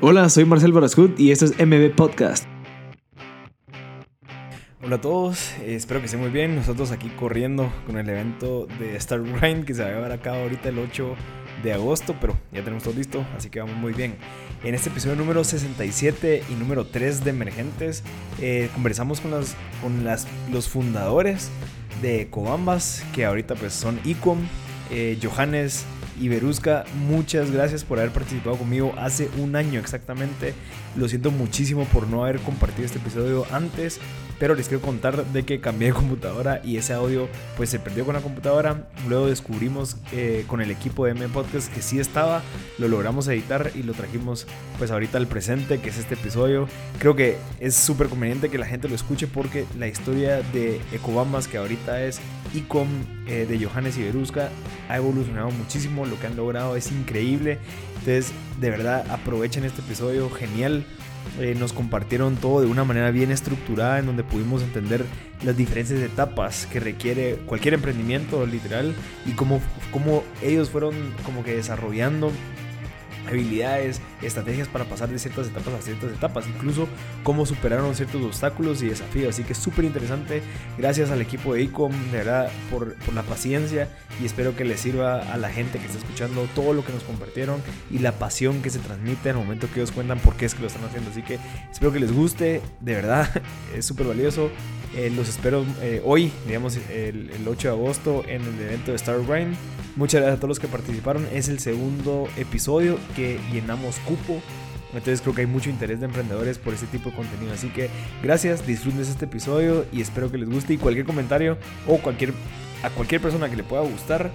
Hola, soy Marcel Barascut y esto es MB Podcast. Hola a todos, eh, espero que estén muy bien. Nosotros aquí corriendo con el evento de Star Grind que se va a llevar a cabo ahorita el 8 de agosto, pero ya tenemos todo listo, así que vamos muy bien. En este episodio número 67 y número 3 de Emergentes, eh, conversamos con, las, con los fundadores de Cobambas, que ahorita pues son Icom, eh, Johannes, y Berusca, muchas gracias por haber participado conmigo hace un año exactamente. Lo siento muchísimo por no haber compartido este episodio antes, pero les quiero contar de que cambié de computadora y ese audio pues se perdió con la computadora. Luego descubrimos eh, con el equipo de M Podcast que sí estaba, lo logramos editar y lo trajimos pues ahorita al presente, que es este episodio. Creo que es súper conveniente que la gente lo escuche porque la historia de Ecobamas, que ahorita es Icom eh, de Johannes y Berusca, ha evolucionado muchísimo. Lo que han logrado es increíble. Entonces, de verdad, aprovechen este episodio genial. Eh, nos compartieron todo de una manera bien estructurada en donde pudimos entender las diferentes etapas que requiere cualquier emprendimiento literal y cómo, ellos fueron como que desarrollando habilidades, estrategias para pasar de ciertas etapas a ciertas etapas, incluso cómo superaron ciertos obstáculos y desafíos. Así que súper interesante. Gracias al equipo de ICOM, de verdad, por, por, la paciencia y espero que les sirva a la gente que está escuchando todo lo que nos compartieron y la pasión que se transmite al momento que ellos cuentan por qué es que lo están haciendo. Así que espero que les guste, de verdad, es súper valioso. Eh, los espero eh, hoy, digamos el, el, 8 de agosto, en el evento de Star Grind. Muchas gracias a todos los que participaron. Es el segundo episodio que llenamos Entonces creo que hay mucho interés de emprendedores por este tipo de contenido. Así que gracias, disfruten este episodio y espero que les guste. Y cualquier comentario o cualquier a cualquier persona que le pueda gustar,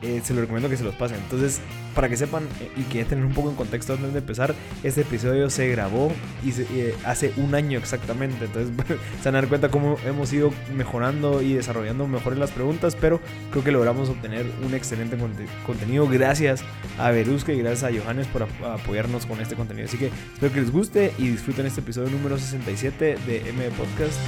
eh, se lo recomiendo que se los pasen. Entonces, para que sepan eh, y que tener un poco en contexto antes de empezar, este episodio se grabó y eh, hace un año exactamente. Entonces, se van a dar cuenta cómo hemos ido mejorando y desarrollando mejor en las preguntas, pero creo que logramos obtener un excelente contenido. Gracias a Berusca y gracias a Johannes por apoyarnos con este contenido. Así que espero que les guste y disfruten este episodio número 67 de M Podcast.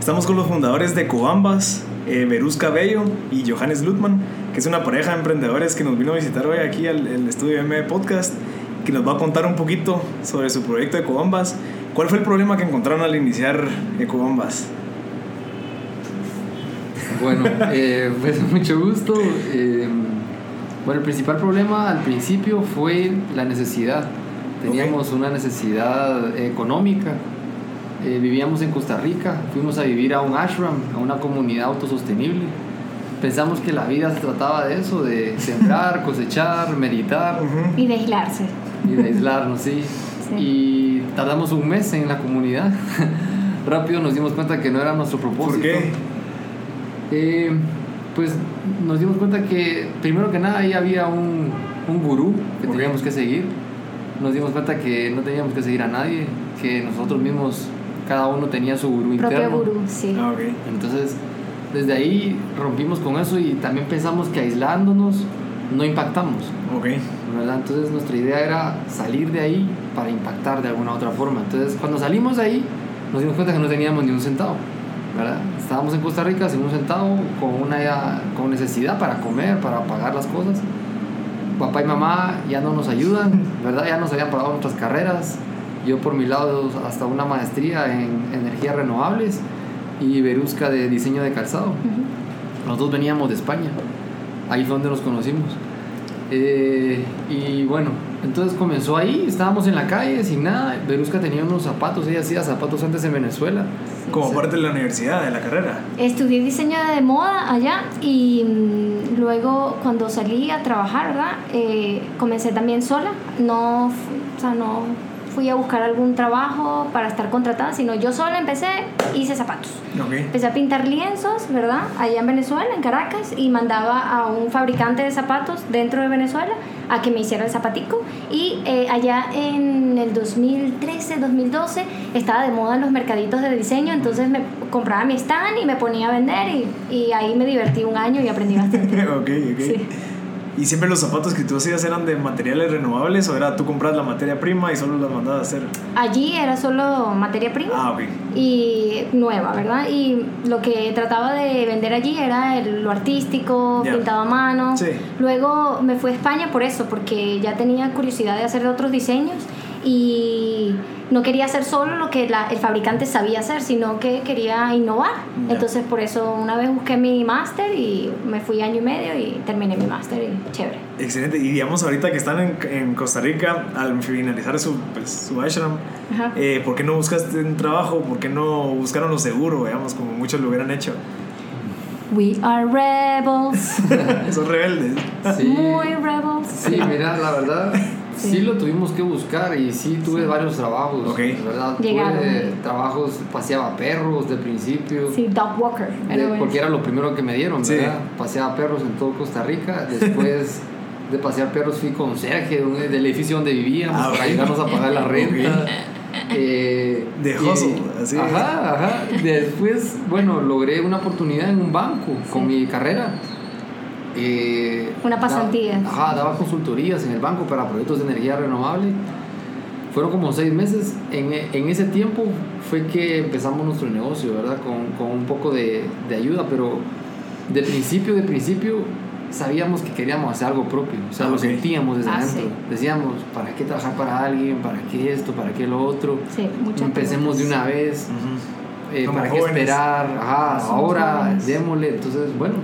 Estamos con los fundadores de Cobambas, eh, Berusca Bello y Johannes Lutman, que es una pareja de emprendedores que nos vino a visitar hoy aquí al, estudio M Podcast, que nos va a contar un poquito sobre su proyecto de Cobambas. ¿Cuál fue el problema que encontraron al iniciar Ecobambas? Bueno, eh, pues mucho gusto. Eh, bueno, el principal problema al principio fue la necesidad. Teníamos okay. una necesidad económica eh, vivíamos en Costa Rica, fuimos a vivir a un ashram, a una comunidad autosostenible. Pensamos que la vida se trataba de eso, de sembrar, cosechar, meditar. Uh -huh. Y de aislarse. Y de aislarnos, sí. sí. Y tardamos un mes en la comunidad. Rápido nos dimos cuenta que no era nuestro propósito. ¿Por qué? Eh, pues nos dimos cuenta que primero que nada ahí había un, un gurú que okay. teníamos que seguir. Nos dimos cuenta que no teníamos que seguir a nadie, que nosotros mismos cada uno tenía su gurú Propio interno. gurú, sí. Ah, okay. Entonces, desde ahí rompimos con eso y también pensamos que aislándonos no impactamos. Okay. ¿verdad? Entonces, nuestra idea era salir de ahí para impactar de alguna otra forma. Entonces, cuando salimos de ahí, nos dimos cuenta que no teníamos ni un centavo. ¿verdad? Estábamos en Costa Rica sin un centavo, con, una, con necesidad para comer, para pagar las cosas. Papá y mamá ya no nos ayudan, ¿verdad? Ya nos habían pagado nuestras carreras, yo por mi lado hasta una maestría en energías renovables y Berusca de diseño de calzado. Uh -huh. Los dos veníamos de España, ahí fue donde nos conocimos. Eh, y bueno, entonces comenzó ahí, estábamos en la calle sin nada. Berusca tenía unos zapatos, ella hacía zapatos antes en Venezuela. Como sí. parte de la universidad, de la carrera. Estudié diseño de moda allá y mmm, luego cuando salí a trabajar, ¿verdad? Eh, comencé también sola, no, o sea, no fui a buscar algún trabajo para estar contratada, sino yo sola empecé, hice zapatos. Okay. Empecé a pintar lienzos, ¿verdad? Allá en Venezuela, en Caracas, y mandaba a un fabricante de zapatos dentro de Venezuela a que me hiciera el zapatico. Y eh, allá en el 2013, 2012, estaba de moda en los mercaditos de diseño, entonces me compraba mi stand y me ponía a vender y, y ahí me divertí un año y aprendí bastante. ok, ok. Sí. ¿Y siempre los zapatos que tú hacías eran de materiales renovables o era tú compras la materia prima y solo las mandabas a hacer? Allí era solo materia prima. Ah, ok. y nueva, ¿verdad? Y lo que trataba de vender allí era el- lo artístico, Ya. pintado a mano. Sí. Luego me fui a España por eso, porque ya tenía curiosidad de hacer otros diseños y no quería hacer solo lo que la- el fabricante sabía hacer, sino que quería innovar. Ya. Entonces por eso una vez busqué mi máster y me fui año y medio y terminé mi máster y chévere. Excelente. Y digamos, ahorita que están en, en Costa Rica, al finalizar su, pues, su ashram, eh, ¿por qué no buscaste un trabajo? ¿Por qué no buscaron lo seguro, digamos, como muchos lo hubieran hecho? We are rebels, Son rebeldes. Sí. muy rebels. Sí, mira, la verdad, sí. Sí. lo tuvimos que buscar y sí tuve varios trabajos. Ok. ¿verdad? Llegaron. Tuve trabajos, paseaba perros de principio. Sí, Dog Walker. de- porque era lo primero que me dieron, Sí. ¿verdad? Paseaba perros en todo Costa Rica. Después de pasear perros fui conserje del edificio donde vivíamos Ah, para ayudarnos a pagar la renta. Eh, De y- hustle, así. Ajá, ajá. Después, bueno, logré una oportunidad en un banco con mi carrera. Eh, Una da- pasantía. Ajá, daba consultorías en el banco para proyectos de energía renovable. Fueron como seis meses. En, en ese tiempo fue que empezamos nuestro negocio, ¿verdad? Con, con un poco de, de ayuda, pero de principio, de principio, sabíamos que queríamos hacer algo propio. O sea, Ah, lo sentíamos desde Ah, adentro. sí. Decíamos, ¿para qué trabajar para alguien? ¿Para qué esto? ¿Para qué lo otro? Sí, muchas Empecemos de preguntas. una vez. Ujú. Eh, Como ¿Para qué jóvenes. esperar? Ajá, ahora jóvenes. démosle. Entonces, bueno,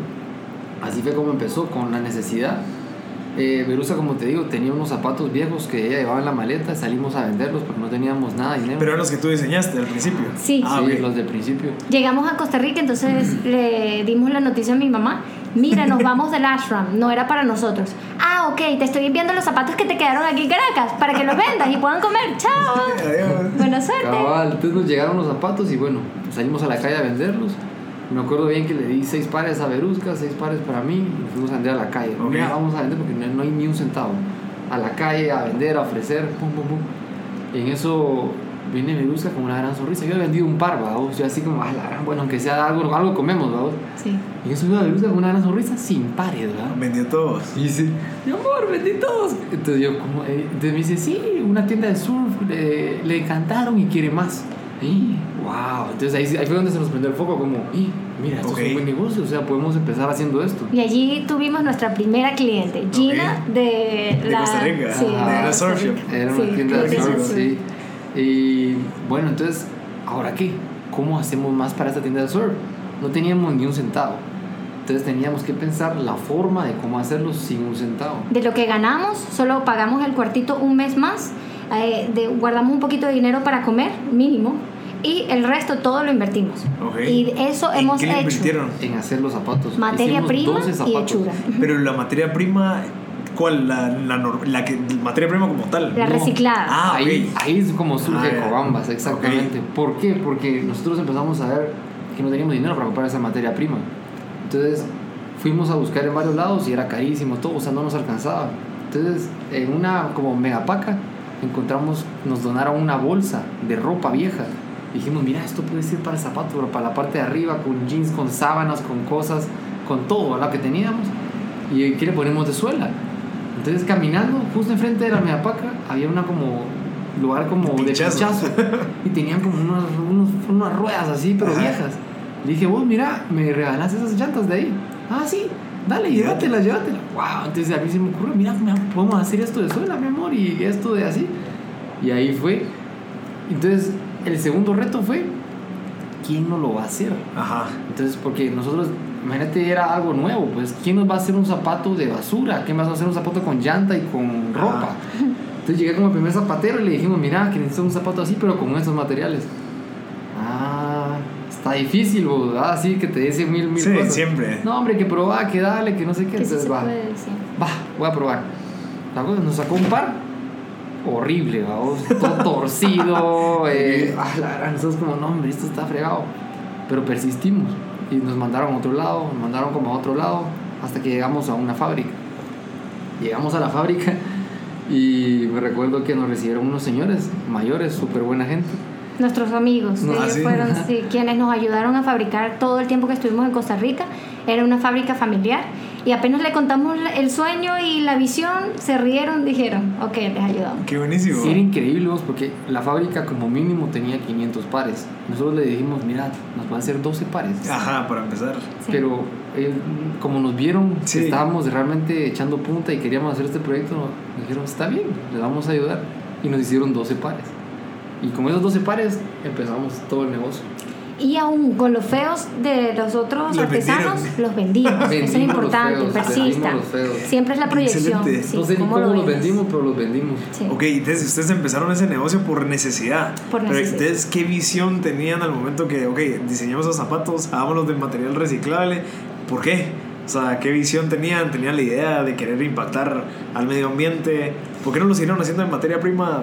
así fue como empezó, con la necesidad. Eh, Verusa, como te digo, tenía unos zapatos viejos que ella llevaba en la maleta, salimos a venderlos porque no teníamos nada de dinero. Pero eran los que tú diseñaste al principio. Sí. Ah, sí, ok. los del principio. Llegamos a Costa Rica, entonces le dimos la noticia a mi mamá. Mira, nos vamos del ashram, no era para nosotros. Ah, ok, te estoy enviando los zapatos que te quedaron aquí en Caracas para que los vendas y puedan comer. Chao. Adiós. Buena suerte. Cabal, entonces nos llegaron los zapatos y bueno, salimos a la calle a venderlos. Me acuerdo bien que le di seis pares a Verusca, seis pares para mí y nos fuimos a vender a la calle. Ok. Mira, vamos a vender porque no, no hay ni un centavo. A la calle, a vender, a ofrecer, pum, pum, pum. Y en eso viene Verusca con una gran sonrisa. Yo he vendido un par, vamos. Yo así como, ah, la gran, bueno, aunque sea algo, algo comemos, vamos. Sí. Y en eso a Verusca con una gran sonrisa sin pares, ¿verdad? Vendió todos. Y dice, mi amor, vendí todos. Entonces yo como, eh, entonces me dice, sí, una tienda de surf, le, le encantaron y quiere más. Y, wow. Entonces ahí, ahí fue donde se nos prendió el foco, como, y, mira, esto Ok. es un buen negocio, o sea, podemos empezar haciendo esto. Y allí tuvimos nuestra primera cliente, Gina de, De la Costa Rica. Sí, Ah, de la surf shop. Era Sí, una tienda de surf, sí. Y bueno, entonces, ¿ahora qué? ¿Cómo hacemos más para esta tienda de surf? No teníamos ni un centavo. Entonces teníamos que pensar la forma de cómo hacerlo sin un centavo. De lo que ganamos, solo pagamos el cuartito un mes más, eh, de- guardamos un poquito de dinero para comer, mínimo, y el resto todo lo invertimos. Ok. Y eso ¿En hemos qué hecho. invirtieron? En hacer los zapatos. Materia Hicimos prima 12 y zapatos. hechura. Pero la materia prima, ¿cuál? La, la, la que, materia prima como tal. La No. reciclada. Ah, ahí, ok. ahí es como surge Ah. Cobambas, exactamente. ¿Por qué? Porque nosotros empezamos a ver que no teníamos dinero para comprar esa materia prima. Entonces fuimos a buscar en varios lados y era carísimo todo, o sea, no nos alcanzaba. Entonces, en una como megapaca, encontramos, nos donaron una bolsa de ropa vieja. Dijimos, mira, esto puede ser para el zapato, pero para la parte de arriba, con jeans, con sábanas, con cosas, con todo lo que teníamos. ¿Y qué le ponemos de suela? Entonces, caminando, justo enfrente de la megapaca, había una como lugar como de Pinchazo. pinchazo. y tenían como unos, unos- unas ruedas así, pero Ajá. viejas. Le dije, vos, mira, me regalas esas llantas de ahí. Ah, sí, dale, llévatelas, llévatelas. Wow, entonces a mí se me ocurrió, mira, podemos hacer esto de suela, mi amor, y esto de así. Y ahí fue. Entonces, el segundo reto fue, ¿quién no lo va a hacer? Ajá. Entonces, porque nosotros, imagínate, era algo nuevo, pues, ¿quién nos va a hacer un zapato de basura? ¿Quién va a hacer un zapato con llanta y con ropa? Entonces llegué como el primer zapatero y le dijimos, mira, que necesito un zapato así, pero con estos materiales. Ah, está difícil, ¿verdad? Así que te dice mil, mil Sí, cosas. siempre. No, hombre, que probar, que dale, que no sé qué. que sí Entonces, se va, puede decir. va, voy a probar. La cosa, nos sacó un par horrible, vamos, todo torcido. eh, la gran, nosotros como, no, hombre, esto está fregado. Pero persistimos y nos mandaron a otro lado, nos mandaron como a otro lado, hasta que llegamos a una fábrica. Llegamos a la fábrica y me recuerdo que nos recibieron unos señores mayores, súper buena gente. Nuestros amigos, No, ellos ah, sí. fueron sí, quienes nos ayudaron a fabricar todo el tiempo que estuvimos en Costa Rica. Era una fábrica familiar Y apenas le contamos el sueño y la visión, se rieron, dijeron, ok, les ayudamos. Qué buenísimo. Sí, era increíble vos, porque la fábrica como mínimo tenía 500 pares. Nosotros le dijimos, mira, nos van a hacer 12 pares. Ajá, para empezar. Sí. Pero eh, como nos vieron que Sí. estábamos realmente echando punta y queríamos hacer este proyecto, nos dijeron, está bien, les vamos a ayudar. Y nos hicieron 12 pares. Y con esos 12 pares empezamos todo el negocio. Y aún con los feos de los otros Los artesanos, vendieron. los vendimos. Eso es Vendimos los importante, feos, persista. vendimos los feos. Siempre es la proyección. Excelente. Sí, no sé ni ¿cómo cómo lo los vendimos, pero los vendimos. Sí. Ok, entonces ustedes empezaron ese negocio por necesidad. Por Pero necesidad. entonces, ¿qué visión tenían al momento que, ok, diseñamos esos zapatos, hagámoslos de material reciclable? ¿Por qué? O sea, ¿qué visión tenían? ¿Tenían la idea de querer impactar al medio ambiente? ¿Por qué no lo siguieron haciendo en materia prima?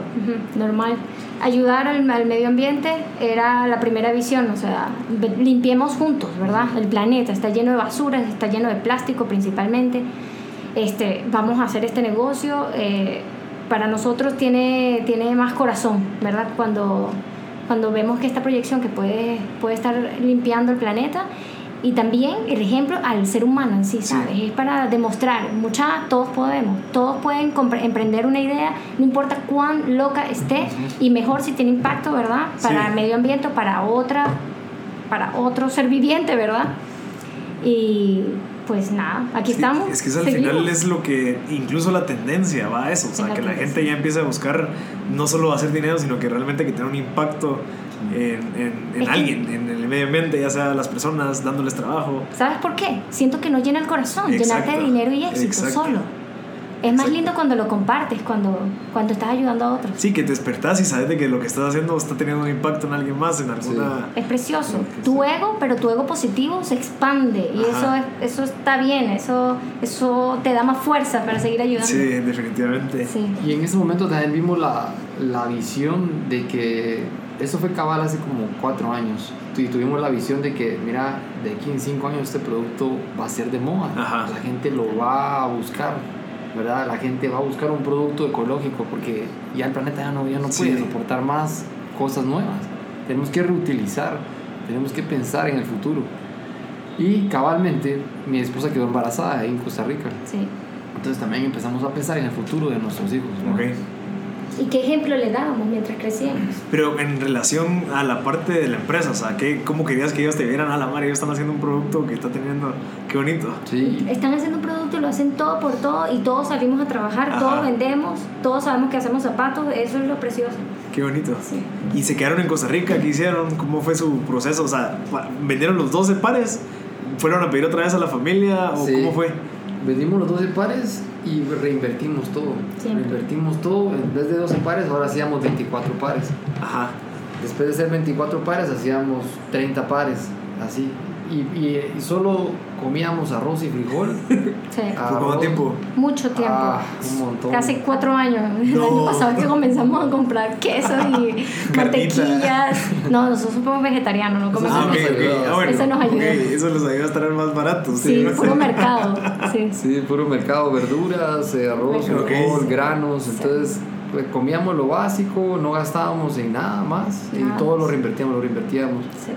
Normal. Ayudar al, al medio ambiente era la primera visión, o sea, limpiemos juntos, ¿verdad? El planeta está lleno de basura, está lleno de plástico principalmente. Este, vamos a hacer este negocio. eh, para nosotros tiene, tiene más corazón, ¿verdad? Cuando, cuando vemos que esta proyección que puede, puede estar limpiando el planeta y también el ejemplo al ser humano en sí, ¿sabes? Es para demostrar, mucha, todos podemos, todos pueden emprender una idea, no importa cuán loca esté, y mejor si tiene impacto, ¿verdad? Para Sí. el medio ambiente, para otra, para otro ser viviente, ¿verdad? Y pues nada, aquí Sí, estamos. Es que eso al seguimos. final es lo que, incluso la tendencia va a eso. O sea, Es la que la gente ya empieza a buscar no solo hacer dinero, sino que realmente que tenga un impacto en, en, en Es que- alguien, en el medio ambiente, ya sea las personas, dándoles trabajo. ¿Sabes por qué? Siento que no llena el corazón, llenarte de Exacto, dinero y éxito exacto. solo. Es más Exacto. lindo cuando lo compartes, cuando, cuando estás ayudando a otros. Sí, que te despertás y sabes de que lo que estás haciendo está teniendo un impacto en alguien más, en alguna... Es precioso. Sí, Tu ego, pero tu ego positivo se expande y eso, es, eso está bien, eso, eso te da más fuerza para seguir ayudando. Sí, definitivamente. Sí. Y en ese momento también vimos la, la visión de que eso fue cabal hace como cuatro años. Y tuvimos la visión de que, mira, de aquí en cinco años este producto va a ser de moda. Ajá. La gente lo va a buscar, ¿verdad? La gente va a buscar un producto ecológico porque ya el planeta ya no, ya no Sí. puede soportar más cosas nuevas. Tenemos que reutilizar, tenemos que pensar en el futuro. Y cabalmente, mi esposa quedó embarazada ahí en Costa Rica. sí. Entonces también empezamos a pensar en el futuro de nuestros hijos. ¿no? Ok. ¿Y qué ejemplo le dábamos mientras crecíamos? Pero en relación a la parte de la empresa, o sea, ¿qué, ¿cómo querías que ellos te vieran a la mar? Ellos están haciendo un producto que está teniendo... Qué bonito. Sí, Están haciendo un producto y lo hacen todo por todo y todos salimos a trabajar, Ajá. todos vendemos, todos sabemos que hacemos zapatos, eso es lo precioso. Qué bonito. Sí. Y se quedaron en Costa Rica, ¿qué hicieron? ¿Cómo fue su proceso? O sea, ¿vendieron los 12 pares? ¿Fueron a pedir otra vez a la familia? ¿O Sí. cómo fue? vendimos los 12 pares y reinvertimos todo. Siempre. Reinvertimos todo. En vez de 12 pares, ahora hacíamos 24 pares. Ajá. Después de hacer 24 pares, hacíamos 30 pares. Así. Y, y, y solo comíamos arroz y frijol. Sí. ¿Por cuánto tiempo? Mucho tiempo. Ah, un montón. Casi cuatro años. El No. año pasado que comenzamos a comprar queso y mantequillas. No, nosotros somos vegetarianos, no comemos Ah, ok, nos ok. ayudó. Ah, bueno. Eso nos ayudó. ok, Eso los ayuda a estar más baratos. Sí, puro mercado. Sí. Sí, puro mercado, verduras, eh, arroz, frijol, granos. Entonces, pues, comíamos lo básico, no gastábamos en nada más. Nada y todo lo reinvertíamos, lo reinvertíamos. Sí.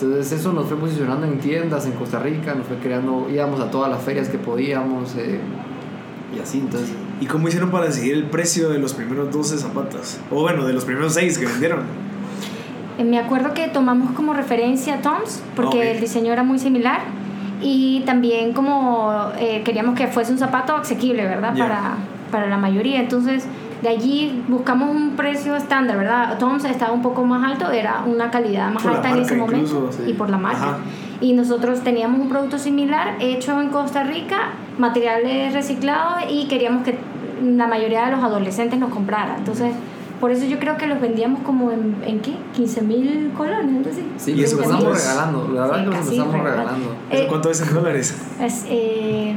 Entonces eso nos fue posicionando en tiendas en Costa Rica, nos fue creando, íbamos a todas las ferias que podíamos eh, y así, entonces ¿Y cómo hicieron para decidir el precio de los primeros 12 zapatos? O bueno, de los primeros 6 que vendieron. Eh, Me acuerdo que tomamos como referencia a Toms porque el diseño era muy similar y también como eh, queríamos que fuese un zapato asequible, ¿verdad? Para, para la mayoría. Entonces de allí buscamos un precio estándar, ¿verdad? Toms estaba un poco más alto, era una calidad más Por alta en ese marca momento incluso, sí. y por la marca. Ajá. Y nosotros teníamos un producto similar hecho en Costa Rica, materiales reciclados y queríamos que la mayoría de los adolescentes nos comprara. Entonces, por eso yo creo que los vendíamos como en, ¿en qué? 15 mil colones, algo así. sí, ¿Y eso empezamos cuánto es? regalando, la verdad Sí, que casi empezamos regalando. regalando. ¿Eso Eh, cuánto es en dólares? Es, eh,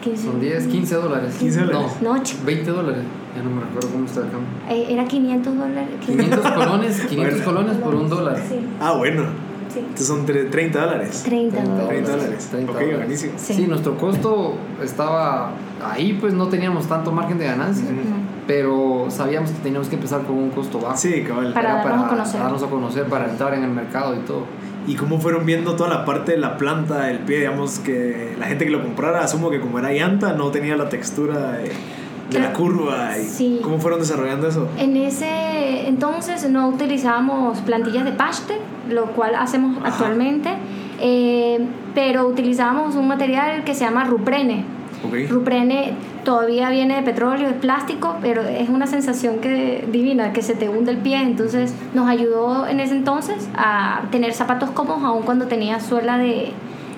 15, Son 10, 15 dólares. 15 dólares. No, No, chico. 20 dólares. Ya no me recuerdo cómo está el cambio. eh, era 500 dólares. 500 colones, 500 Bueno. colones por un dólar. Sí, Ah, bueno. sí. Entonces son tre- 30 dólares. 30 30 dólares. 30 dólares. 30 ok, dólares. buenísimo. Sí. Sí. nuestro costo estaba ahí, pues no teníamos tanto margen de ganancia, Ujú. pero sabíamos que teníamos que empezar con un costo bajo. Sí, cabal. Para Era darnos a conocer. darnos a conocer, para entrar en el mercado y todo. ¿Y cómo fueron viendo toda la parte de la planta del pie? Digamos que la gente que lo comprara, asumo que como era llanta, no tenía la textura de, de la curva. Y Sí. ¿Cómo fueron desarrollando eso? En ese entonces no utilizábamos plantillas de paste, lo cual hacemos Ajá. actualmente, eh, pero utilizábamos un material que se llama ruprene. Ok. Ruprene todavía viene de petróleo, es plástico, pero es una sensación que, divina, que se te hunde el pie. Entonces nos ayudó en ese entonces a tener zapatos cómodos, aun cuando tenía suela de,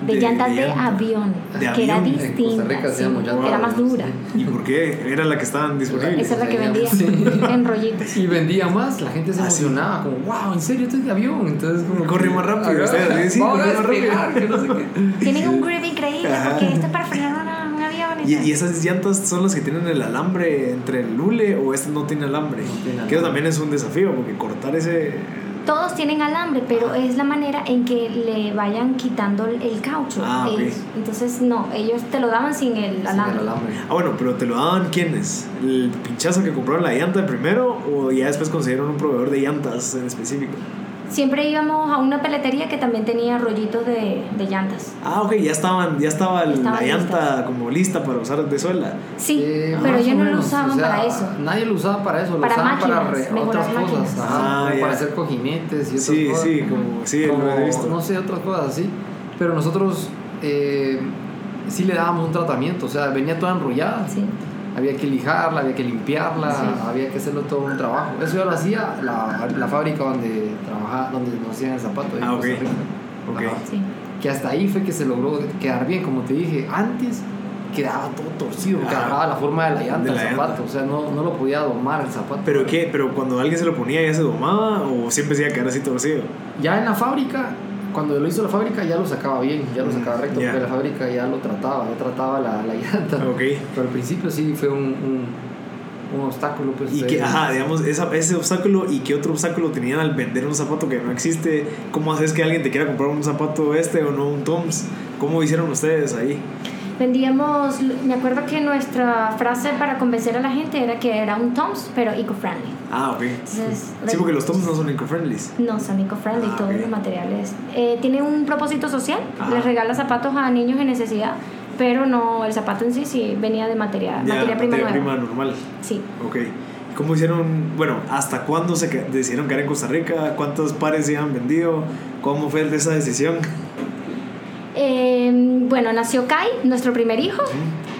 de, De- llantas de de, avión, De que era avión. Distinta, Rica sí, llantas era más dura. sí. ¿Y por qué? Era la que estaban disponibles. Esa es la que vendía Sí. en rollitos. Y vendía más, la gente se Ah, emocionaba, como, wow, ¿en serio esto es de avión? Entonces, como. Corre más rápido, Ajá. ustedes, sí, sí, Vamos a corre más rápido. despegar, que no sé qué. Tienen un grip increíble porque esto es para frenar una-. ¿Y, esas llantas son las que tienen el alambre entre el lule o este no tiene alambre? No tiene Que eso también es un desafío porque cortar ese... Todos tienen alambre, pero es la manera en que le vayan quitando el, caucho. Ah, ok. ellos. Entonces, no, ellos te lo daban sin el Sin alambre. el alambre. Ah, bueno, pero ¿te lo daban quiénes? ¿El pinchazo que compraron la llanta primero o ya después consiguieron un proveedor de llantas en específico? Siempre íbamos a una peletería que también tenía rollitos de, de llantas. Ah, ok, ya estaban, ya estaba el- Estaban la llanta listas. como lista para usar de suela. Sí, Eh, pero ellos no lo usaban o sea, para eso. Nadie lo usaba para eso, lo Para usaban para máquinas, re- mejorar otras cosas. máquinas. Ah, para hacer cojinetes y otras Sí, cosas. sí, como, sí, como, lo he visto. no sé, otras cosas así. Pero nosotros eh, sí le dábamos un tratamiento, o sea, venía toda enrollada. Sí. Había que lijarla, había que limpiarla, Sí. había que hacerlo todo un trabajo. Eso ya lo hacía la, la fábrica donde trabajaba, donde nos hacían el zapato. Ah, ok. Costa Rica. Ok. Ajá. Sí. Que hasta ahí fue que se logró quedar bien, como te dije, antes quedaba todo torcido, Ajá. quedaba la forma de la llanta De del zapato, llanta. o sea, no, no lo podía domar el zapato. ¿Pero qué? ¿Pero cuando alguien se lo ponía ya se domaba o siempre se iba a quedar así torcido? Ya en la fábrica, cuando lo hizo la fábrica, ya lo sacaba bien, ya lo Mm, sacaba recto, ya. porque la fábrica ya lo trataba, ya trataba la, la llanta. Ok. Pero al principio sí fue un, un, un obstáculo. Pues, Y eh, que, ajá, digamos, esa, ese obstáculo y qué otro obstáculo tenían al vender un zapato que no existe. ¿Cómo haces que alguien te quiera comprar un zapato este o no un Toms? ¿Cómo hicieron ustedes ahí? Vendíamos, me acuerdo que nuestra frase para convencer a la gente era que era un Toms, pero eco-friendly. Ah, ok. Entonces, Sí, porque los Toms no son eco-friendlies. No, son eco-friendly, Ah, todos ok. los materiales. Eh, tiene un propósito social, Ajá. les regala zapatos a niños en necesidad, pero no, el zapato en sí sí venía de material, Ya, materia prima materia nueva. prima normal. Sí. Ok. ¿Cómo hicieron, bueno, hasta cuándo se decidieron quedar en Costa Rica? ¿Cuántos pares se han vendido? ¿Cómo fue esa decisión? Eh, bueno, nació Kai, nuestro primer hijo,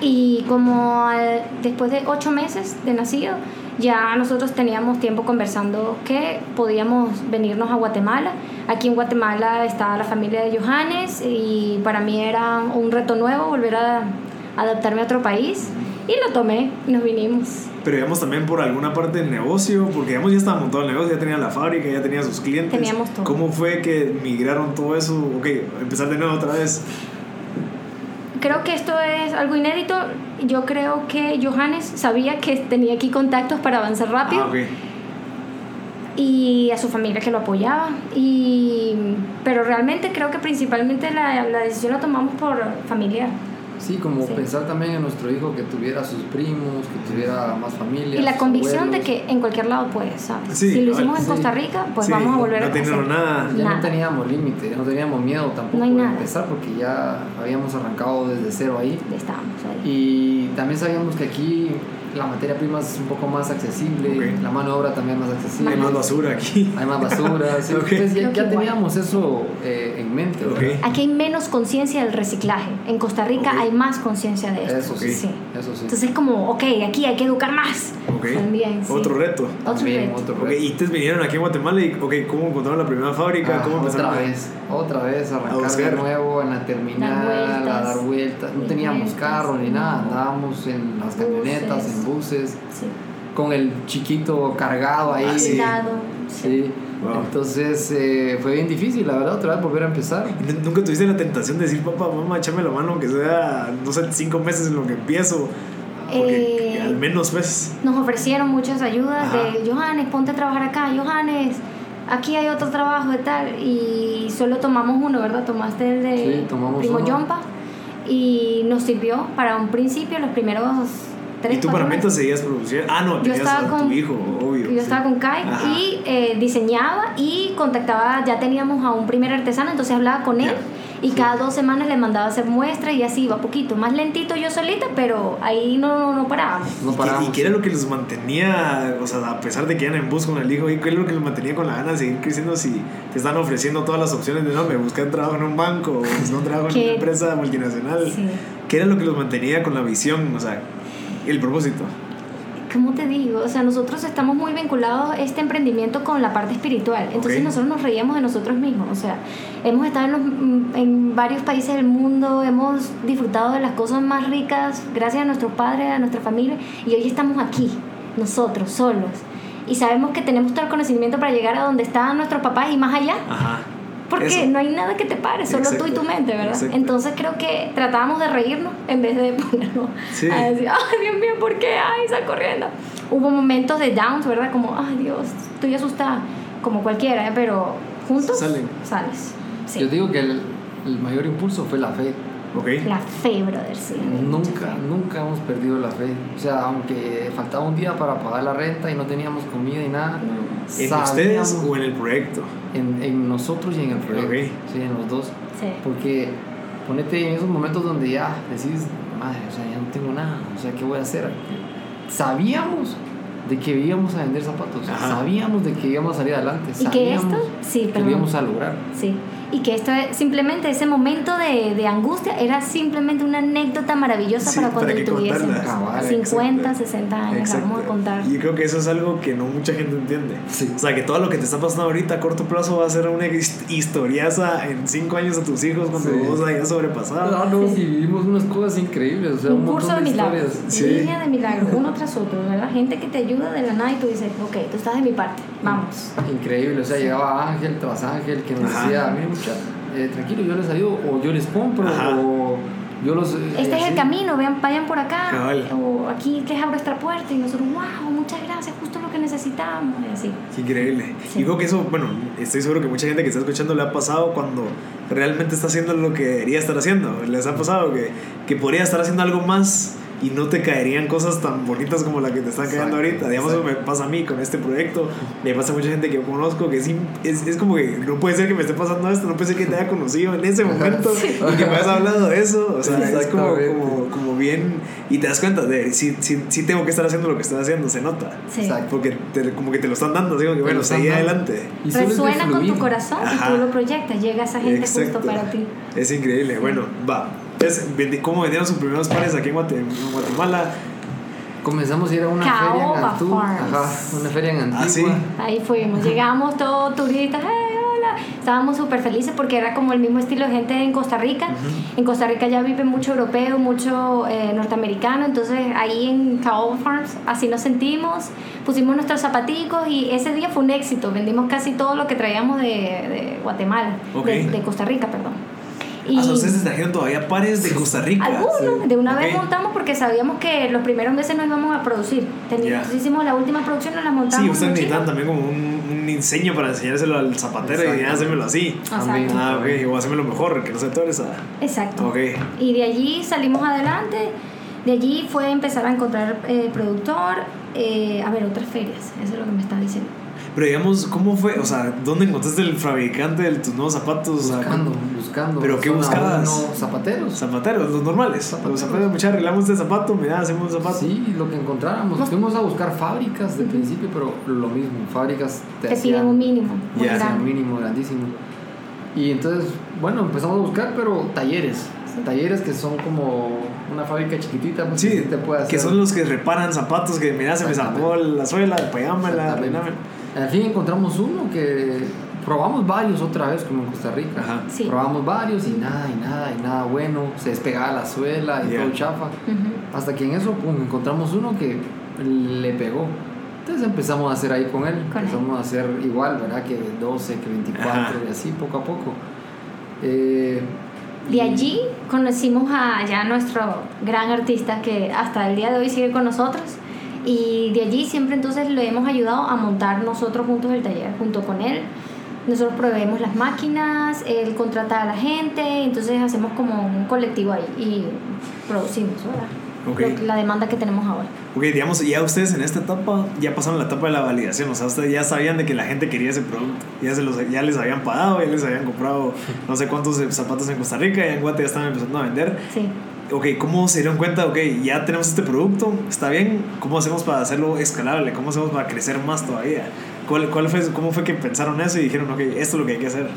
y como al- después de ocho meses de nacido, ya nosotros teníamos tiempo conversando que podíamos venirnos a Guatemala. Aquí en Guatemala está la familia de Johannes y para mí era un reto nuevo volver a adaptarme a otro país y lo tomé y nos vinimos. Pero digamos también por alguna parte del negocio, porque digamos ya estaba montado el negocio, ya tenía la fábrica, ya tenía sus clientes. Teníamos todo. ¿Cómo fue que migraron todo eso? Ok, empezar de nuevo otra vez. Creo que esto es algo inédito. Yo creo que Johannes sabía que tenía aquí contactos para avanzar rápido. Ah, ok. y a su familia que lo apoyaba. Y, pero realmente creo que principalmente la, la decisión la tomamos por familiar. Sí, como Sí. pensar también en nuestro hijo que tuviera sus primos, que tuviera más familia. Y la convicción de que en cualquier lado puedes, ¿sabes? Sí, si lo hicimos en sí. Costa Rica, pues Sí, vamos a volver no a hacer. nada. Ya Nada. no teníamos límite, ya no teníamos miedo tampoco No hay de empezar porque ya habíamos arrancado desde cero ahí. Ya estábamos ahí. Y también sabíamos que aquí la materia prima es un poco más accesible, la mano de obra también más accesible. Hay más basura aquí. Hay más basura. sí. Entonces ya, teníamos eso eh, en mente. Aquí hay menos conciencia del reciclaje. En Costa Rica hay más conciencia de esto. Eso sí, sí. Eso sí. Entonces es como, ok, aquí hay que educar más. Ok. También, sí. Otro reto. Otro También, reto. otro Ok, reto. y ustedes vinieron aquí en Guatemala y, ok, ¿cómo encontraron la primera fábrica? Ah, ¿Cómo empezaron? otra a- vez, otra vez A arrancar de nuevo en la terminal, Dar a vueltas. dar vueltas. No teníamos vueltas, carro ni nada, andábamos en las camionetas, en buses, Sí. con el chiquito cargado ahí. Ah, Sí. Wow. Entonces eh, fue bien difícil, la verdad, otra vez volver a empezar. ¿Y n- ¿Nunca tuviste la tentación de decir, papá, mamá, échame la mano, aunque sea, no sé, cinco meses en lo que empiezo? Porque Eh, al menos, pues. Nos ofrecieron muchas ayudas Ajá. de Johannes, ponte a trabajar acá, Johannes, aquí hay otro trabajo y tal. Y solo tomamos uno, ¿verdad? Tomaste el de Sí, Primo uno. Yompa y nos sirvió para un principio, los primeros tres, ¿Y tú para meses. Meta seguías produciendo? Ah, no, Yo tenías estaba a con tu hijo, obvio. Yo sí. estaba con Kai Ajá. y eh, diseñaba y contactaba, ya teníamos a un primer artesano, entonces hablaba con él y cada dos semanas le mandaba hacer muestras y así iba poquito, más lentito yo solita, pero ahí no, no parábamos. No ¿Y qué- paramos. ¿Y qué era lo que los mantenía, o sea, a pesar de que iban en bus con el hijo, ¿y qué era lo que los mantenía con la gana de seguir creciendo si te están ofreciendo todas las opciones de no, me buscan trabajo en un banco, o un trabajo en una empresa multinacional? Sí. ¿Qué era lo que los mantenía con la visión, o sea, el propósito? ¿Cómo te digo? O sea, nosotros estamos muy vinculados a este emprendimiento con la parte espiritual. Entonces Ok. nosotros nos reíamos de nosotros mismos. O sea, hemos estado en, los- en varios países del mundo, hemos disfrutado de las cosas más ricas gracias a nuestros padres, a nuestra familia. Y hoy estamos aquí, nosotros, solos. Y sabemos que tenemos todo el conocimiento para llegar a donde estaban nuestros papás y más allá. Ajá. Porque Eso. no hay nada que te pare, solo tú y tu Exacto, mente, ¿verdad? exacto. Entonces creo que tratábamos de reírnos en vez de ponernos Sí. a decir, ay Dios mío, ¿por qué? Ay, está corriendo. Hubo momentos de downs, ¿verdad? Como, ay Dios, estoy asustada, como cualquiera, ¿eh? pero juntos Salen. sales. Sí. Yo digo que el, el mayor impulso fue la fe. La fe, brother, sí. Nunca, nunca hemos perdido la fe. O sea, aunque faltaba un día para pagar la renta y no teníamos comida y nada, ¿En sabíamos ustedes o en el proyecto? en, en nosotros y en el proyecto. Sí, en los dos. Sí. Porque ponete en esos momentos donde ya decís, madre, o sea, ya no tengo nada, o sea, ¿qué voy a hacer? Sabíamos de que íbamos a vender zapatos, Ajá. sabíamos de que íbamos a salir adelante, Y que sabíamos esto, sí, que perdón. lo íbamos a lograr. Sí, y que esto es simplemente ese momento de, de angustia era simplemente una anécdota maravillosa Sí, para cuando para contarla. Cabal, 50, exacto. 60 años, Exacto. vamos a contar. Y yo creo que eso es algo que no mucha gente entiende. Sí. O sea, que todo lo que te está pasando ahorita a corto plazo va a ser una his- historiaza en cinco años a tus hijos cuando Sí. vos hayas sobrepasado. Ah, no, Sí. sí, vivimos unas cosas increíbles, o sea, un, un curso de de milagros, línea de milagros, uno tras otro, ¿verdad? Gente que te ayuda de la nada y tú dices, ok, tú estás de mi parte, vamos. Increíble, o sea, llegaba ángel tras ángel que nos decía, miren eh, tranquilo, yo les ayudo, o yo les compro, Ajá. o yo los... eh, Este es el camino, vean, vayan por acá, Cabal. o aquí les abro esta puerta y nosotros, wow, muchas gracias, justo lo que necesitamos, y así. Qué increíble. Sí. Y creo que eso, bueno, estoy seguro que mucha gente que está escuchando le ha pasado cuando realmente está haciendo lo que debería estar haciendo. Les ha pasado que, que podría estar haciendo algo más y no te caerían cosas tan bonitas como la que te están cayendo ahorita. Digamos, me pasa a mí con este proyecto. Me pasa a mucha gente que yo conozco que es, es, es como que no puede ser que me esté pasando esto, no puede ser que te haya conocido en ese momento y que me hayas hablado de eso. O sea, es como, como, como bien. Y te das cuenta de, sí, sí, sí tengo que estar haciendo lo que estoy haciendo, se nota. Sí. Exacto. Porque te- como que te lo están dando, digo que bueno, seguí adelante. Y Resuena con tu corazón Ajá. y tú lo proyectas, llega esa gente Exacto. justo para ti. Es increíble. Bueno, va. Entonces, vendi- ¿cómo vendieron sus primeros pares aquí en Guate- en Guatemala? Comenzamos a ir a una feria en Caoba Antú, Farms. ajá, una feria en Antigua. Ah, sí. Ahí fuimos, llegamos todos turistas, ¡hey, hola! Estábamos súper felices porque era como el mismo estilo de gente en Costa Rica. En Costa Rica ya vive mucho europeo, mucho eh, norteamericano, entonces ahí en Caoba Farms así nos sentimos, pusimos nuestros zapaticos y ese día fue un éxito, vendimos casi todo lo que traíamos de, de Guatemala, de Costa Rica, perdón. Y Ah, o sea, ustedes trajeron todavía pares de Costa Rica. algunos, de una vez montamos porque sabíamos que los primeros meses no íbamos a producir. Teníamos. Entonces hicimos la última producción, nos la montamos. Sí, ustedes necesitan también como un, un diseño para enseñárselo al zapatero y ya hacémelo así. Exacto. Ah, ok, o hacémelo mejor, que no se atore esa. Exacto. Ok. Y de allí salimos adelante. De allí fue empezar a encontrar eh, productor, eh, a ver, otras ferias. Eso es lo que me está diciendo. Pero digamos, ¿cómo fue? O sea, ¿dónde encontraste el fabricante de tus nuevos zapatos? O sea, Buscando, buscando. ¿Pero qué buscabas? uno, zapateros. Zapateros, los normales. Zapateros. Los zapatos, mucha arreglamos este zapato, mira, hacemos un zapato. Sí, lo que encontráramos. Nos- Fuimos a buscar fábricas de principio, pero lo mismo. Fábricas te, Te hacían- piden un mínimo. Ya. hacían grande. un mínimo grandísimo. Y entonces, bueno, empezamos a buscar, pero talleres. Talleres que son como una fábrica chiquitita. pues, Sí, que te puede que hacer- son los que reparan zapatos, que mira, se me zafó la suela, pegámela. Al fin encontramos uno que probamos varios otra vez, como en Costa Rica. Ajá. Sí. Probamos varios y nada, y nada, y nada bueno. Se despegaba la suela y todo chafa. Hasta que en eso pum, encontramos uno que le pegó. Entonces empezamos a hacer ahí con él. Con él. empezamos a hacer igual, ¿verdad? Que 12, que 24 Ajá. y así, poco a poco. Eh, De y- allí conocimos a ya nuestro gran artista que hasta el día de hoy sigue con nosotros. Y de allí siempre entonces le hemos ayudado a montar nosotros juntos el taller, junto con él. Nosotros proveemos las máquinas, él contrata a la gente, entonces hacemos como un colectivo ahí y producimos, ¿verdad? Ok. lo- la demanda que tenemos ahora. Ok, digamos, ya ustedes en esta etapa ya pasaron la etapa de la validación, o sea, ustedes ya sabían de que la gente quería ese producto, ya, se los, ya les habían pagado, ya les habían comprado no sé cuántos zapatos en Costa Rica, ya en Guate ya estaban empezando a vender. Sí. Ok, ¿cómo se dieron cuenta? Ok, ya tenemos este producto, está bien, ¿cómo hacemos para hacerlo escalable? ¿Cómo hacemos para crecer más todavía? ¿Cuál, cuál fue, ¿Cómo fue que pensaron eso y dijeron, ok, esto es lo que hay que hacer?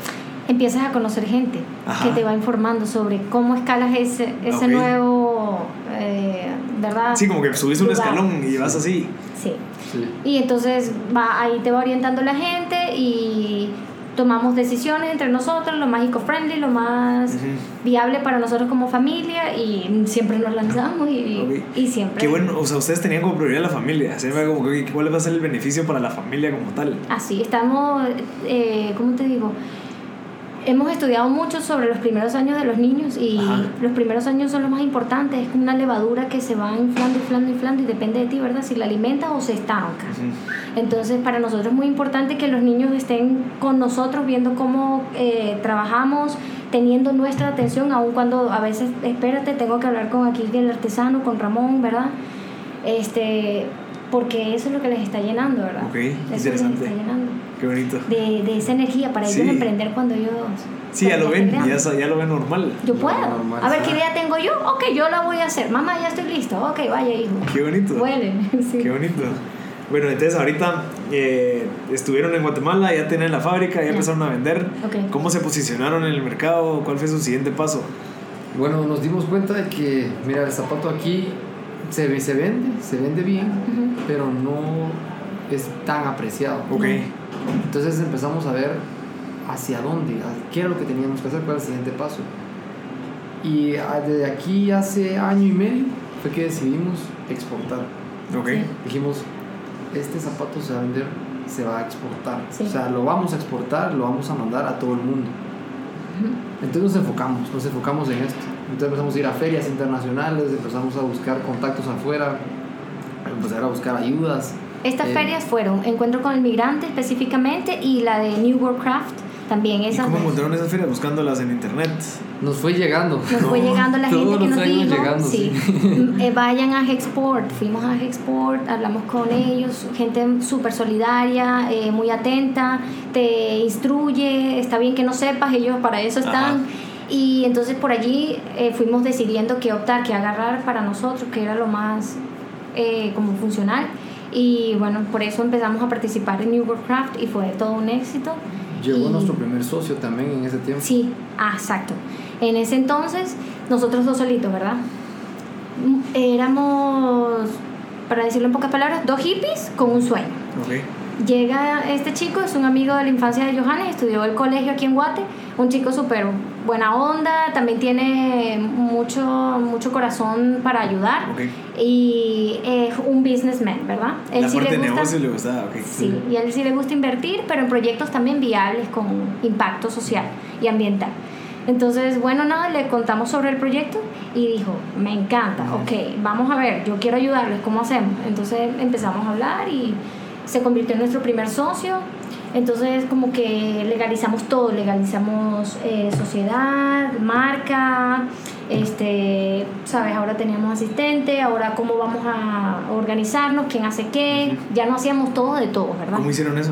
Empiezas a conocer gente Ajá. que te va informando sobre cómo escalas ese, ese Ok. nuevo, eh, ¿verdad? Sí, como que subís un escalón y vas así. Sí. Sí. Y entonces va, ahí te va orientando la gente y tomamos decisiones entre nosotros, lo más eco-friendly, lo más viable para nosotros como familia y siempre nos lanzamos y, y siempre... Qué bueno, o sea, ustedes tenían como prioridad la familia, se como que cuál va a ser el beneficio para la familia como tal. Así, estamos, eh, ¿cómo te digo? Hemos estudiado mucho sobre los primeros años de los niños y Ajá. los primeros años son los más importantes. Es como una levadura que se va inflando, inflando, inflando y depende de ti, ¿verdad? Si la alimentas o se estanca. Ujú. Entonces, para nosotros es muy importante que los niños estén con nosotros viendo cómo eh, trabajamos, teniendo nuestra atención, aun cuando a veces, espérate, tengo que hablar con aquí el artesano, con Ramón, ¿verdad? Este, porque eso es lo que les está llenando, ¿verdad? Ok, eso les interesante. está llenando. Qué bonito. De, de esa energía para Sí. ellos emprender cuando ellos... Sí, ya lo ven, ya, lo ven normal. Yo puedo. normal, A ver. ¿qué idea tengo yo? Ok, yo la voy a hacer. Mamá, ya estoy listo. Ok, vaya, hijo. Qué bonito. Huelen. Sí. Qué bonito. Bueno, entonces ahorita eh, estuvieron en Guatemala, ya tienen la fábrica, ya empezaron a vender. Ok. ¿Cómo se posicionaron en el mercado? ¿Cuál fue su siguiente paso? Bueno, nos dimos cuenta de que, mira, el zapato aquí se, ve- se vende, se vende bien, pero no es tan apreciado. Ok. Entonces empezamos a ver hacia dónde, qué era lo que teníamos que hacer, cuál era el siguiente paso. Y desde aquí hace año y medio fue que decidimos exportar. Ok. Dijimos, este zapato se va a vender, se va a exportar. Sí. O sea, lo vamos a exportar, lo vamos a mandar a todo el mundo. Entonces nos enfocamos, nos enfocamos en esto. Entonces empezamos a ir a ferias internacionales, empezamos a buscar contactos afuera, empezar a buscar ayudas. Estas Eh, ferias fueron Encuentro con el Migrante específicamente y la de New World Craft también. ¿Y Esas cómo dos. encontraron esas ferias? Buscándolas en internet. Nos fue llegando. Nos fue llegando la gente que nos dijo, llegando, sí, eh, vayan a Hexport, fuimos a Hexport, hablamos con ellos, gente súper solidaria, eh, muy atenta, te instruye, está bien que no sepas, ellos para eso están. Ajá. Y entonces por allí eh, fuimos decidiendo qué optar, qué agarrar para nosotros, que era lo más eh, como funcional. Y bueno, por eso empezamos a participar en New World Craft y fue todo un éxito. Llegó Y- nuestro primer socio también en ese tiempo. Sí, ah, exacto. En ese entonces, nosotros dos solitos, ¿verdad? Éramos, para decirlo en pocas palabras, dos hippies con un sueño. Ok. Llega este chico, es un amigo de la infancia de Johannes, estudió el colegio aquí en Guate, un chico súper buena onda, también tiene mucho, mucho corazón para ayudar Ok. y es un businessman, ¿verdad? Él La sí parte le gusta- negocio le. Sí, y él sí le gusta invertir, pero en proyectos también viables con impacto social y ambiental. Entonces, bueno, nada, le contamos sobre el proyecto y dijo, me encanta, ok, vamos a ver, yo quiero ayudarles, ¿cómo hacemos? Entonces empezamos a hablar y se convirtió en nuestro primer socio. Entonces, como que legalizamos todo, legalizamos eh, sociedad, marca, este, sabes, ahora teníamos asistente, ahora cómo vamos a organizarnos, quién hace qué, ya no hacíamos todo de todo, ¿verdad? ¿Cómo hicieron eso?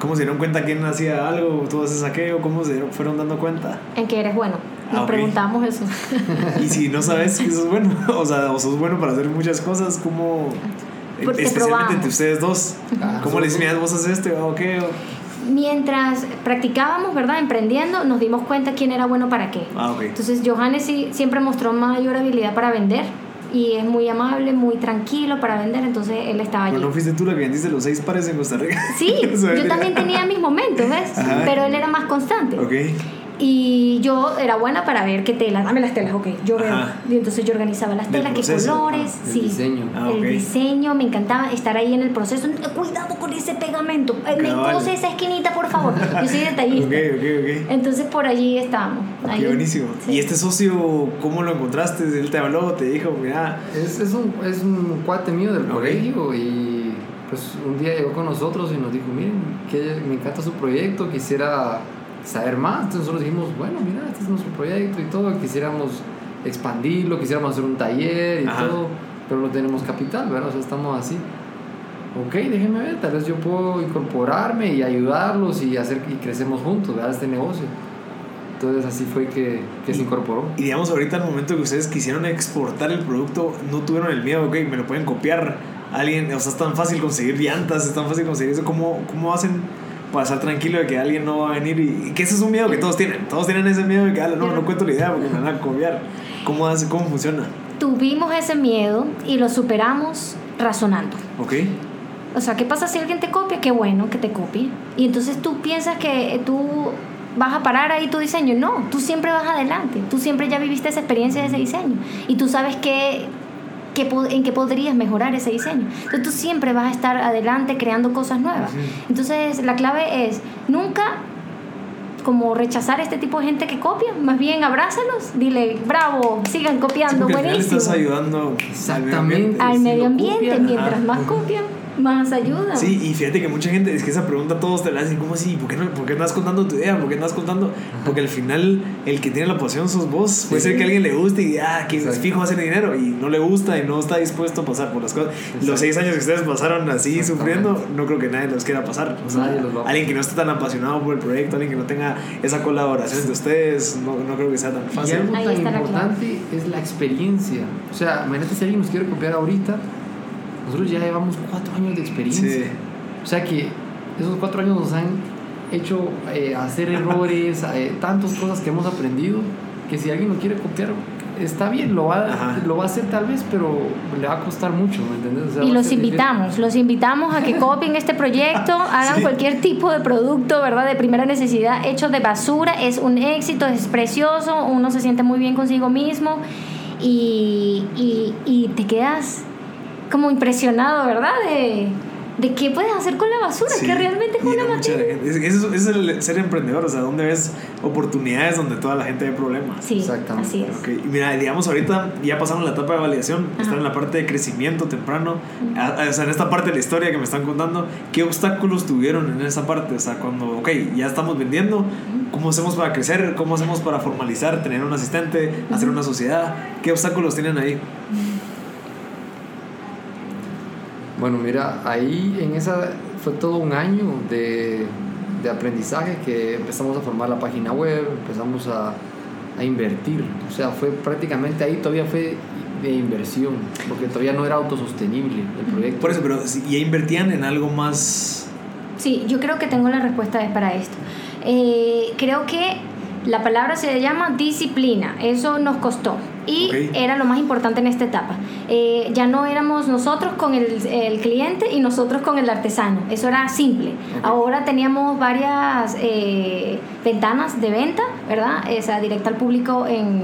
¿Cómo se dieron cuenta quién hacía algo? ¿Tú haces aquello? ¿Cómo se fueron dando cuenta? En que eres bueno. Nos Ah, ok. preguntamos eso. Y si no sabes que sos bueno, o sea, o sos bueno para hacer muchas cosas, ¿cómo...? Porque Especialmente probamos. entre ustedes dos. Ah, ¿Cómo le dices, nosotros- mira, vos haces este o qué? O- Mientras practicábamos, ¿verdad? Emprendiendo, nos dimos cuenta quién era bueno para qué. Ah, ok. Entonces, Johannes sí, siempre mostró mayor habilidad para vender y es muy amable, muy tranquilo para vender, entonces él estaba allí. Pero no fuiste tú la que vendiste los seis pares en Costa Rica. Sí, yo también tenía mis momentos, ¿ves? Ajá. Pero él era más constante. Ok. Y yo era buena para ver qué telas, dame las telas, ok, yo veo. Ajá. Y entonces yo organizaba las telas, qué colores, El sí. diseño. Ah, el diseño, me encantaba estar ahí en el proceso. Cuidado con ese pegamento, eh, me cose esa esquinita, por favor. Yo soy detallista. Ok, ok, ok. Entonces por allí estábamos. Ahí. Qué buenísimo. Sí. ¿Y este socio, cómo lo encontraste? Él te habló, te dijo, mira, Es, es, un, es un cuate mío del colegio y pues un día llegó con nosotros y nos dijo, miren, que me encanta su proyecto, quisiera saber más. Entonces nosotros dijimos, bueno, mira, este es nuestro proyecto y todo, quisiéramos expandirlo, quisiéramos hacer un taller y Ajá. todo. pero no tenemos capital, ¿verdad? O sea, estamos así. Ok, déjenme ver, tal vez yo puedo incorporarme y ayudarlos y hacer y crecemos juntos, ¿verdad? Este negocio. Entonces así fue que, que se incorporó. Y digamos, ahorita al momento que ustedes quisieron exportar el producto, no tuvieron el miedo, ok, me lo pueden copiar. Alguien, o sea, es tan fácil conseguir llantas, es tan fácil conseguir eso. ¿Cómo, cómo hacen para estar tranquilo de que alguien no va a venir? Y, y que ese es un miedo que todos tienen. Todos tienen ese miedo de que, "Ah, no, no cuento la idea porque me van a copiar. ¿Cómo, hace, cómo funciona? Tuvimos ese miedo y lo superamos razonando. Ok. O sea, ¿qué pasa si alguien te copia? Qué bueno que te copie. Y entonces tú piensas que tú vas a parar ahí tu diseño. No, tú siempre vas adelante. Tú siempre ya viviste esa experiencia de ese diseño. Y tú sabes que, que en qué podrías mejorar ese diseño. Entonces tú siempre vas a estar adelante creando cosas nuevas. Entonces la clave es nunca como rechazar este tipo de gente que copia. Más bien abrázalos. Dile, bravo, sigan Sí, copiando, final buenísimo. estás ayudando Exactamente. Al medio ambiente, copian, mientras ajá. más copian, más ayudan. Sí, y fíjate que mucha gente, es que esa pregunta todos te la hacen, ¿cómo así? ¿Por qué no, por qué no estás contando tu idea? ¿Por qué no estás contando? Porque al final el que tiene la pasión sos vos. Puede Sí. ser que a alguien le guste y ah, que es fijo hacer dinero y no le gusta y no está dispuesto a pasar por las cosas. Los seis años que ustedes pasaron así sufriendo, no creo que nadie los quiera pasar. O sea, Nadie los va a alguien que no esté tan apasionado por el proyecto, alguien que no tenga esa colaboración entre ustedes, no, no creo que sea tan Y fácil. algo Ahí tan importante es la experiencia. O sea, imagínate si alguien nos quiere copiar ahorita, nosotros ya llevamos cuatro años de experiencia. Sí. O sea que esos cuatro años nos han hecho eh, hacer errores, eh, tantas cosas que hemos aprendido, que si alguien lo quiere copiar, está bien, lo va, Ajá. lo va a hacer tal vez, pero le va a costar mucho, ¿me entiendes? O sea, Y los ser difícil. invitamos, los invitamos a que copien este proyecto, hagan Sí. cualquier tipo de producto, ¿verdad? De primera necesidad, hecho de basura, es un éxito, es precioso, uno se siente muy bien consigo mismo y, y, y te quedas como impresionado, ¿verdad? De, de qué puedes hacer con la basura, Sí. que realmente es Y una materia. es- Eso es el ser emprendedor, o sea, donde ves oportunidades donde toda la gente ve problemas. Sí, Exactamente. así es. Ok, y mira, digamos ahorita ya pasaron la etapa de validación, Ajá. están en la parte de crecimiento temprano, a- a- o sea, en esta parte de la historia que me están contando, ¿qué obstáculos tuvieron en esa parte? O sea, cuando, ok, ya estamos vendiendo, ¿cómo hacemos para crecer? ¿Cómo hacemos para formalizar, tener un asistente, hacer una sociedad? ¿Qué obstáculos tienen ahí? Bueno, mira, ahí en esa fue todo un año de, de aprendizaje que empezamos a formar la página web, empezamos a, a invertir. O sea, fue prácticamente ahí todavía fue de inversión, porque todavía no era autosostenible el proyecto. Por eso, pero ya invertían en algo más... Sí, yo creo que tengo la respuesta para esto. Eh, creo que la palabra se llama disciplina. Eso nos costó. Y era lo más importante en esta etapa. Eh, ya no éramos nosotros con el, el cliente y nosotros con el artesano. Eso era simple. Ahora teníamos varias eh, ventanas de venta, ¿verdad? O sea, directa al público en,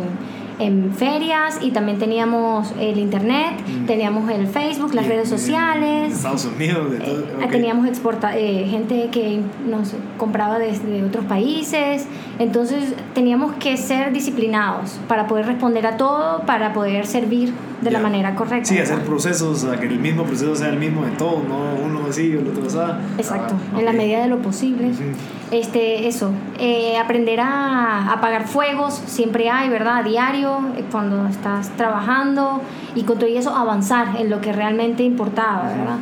en ferias y también teníamos el internet, Mm. teníamos el Facebook, las y- redes sociales. Estados Unidos, de todo. Eh. Teníamos exporta eh, gente que nos compraba desde otros países, entonces teníamos que ser disciplinados para poder responder a todo, para poder servir de la manera correcta. Sí, hacer procesos, o sea, que el mismo proceso sea el mismo de todo, no uno así o el otro así. Exacto, Ah, en la medida de lo posible. Ujú. Este, eso, eh, aprender a apagar fuegos, siempre hay, ¿verdad? A diario, eh, cuando estás trabajando y con todo eso avanzar en lo que realmente importaba, ¿verdad?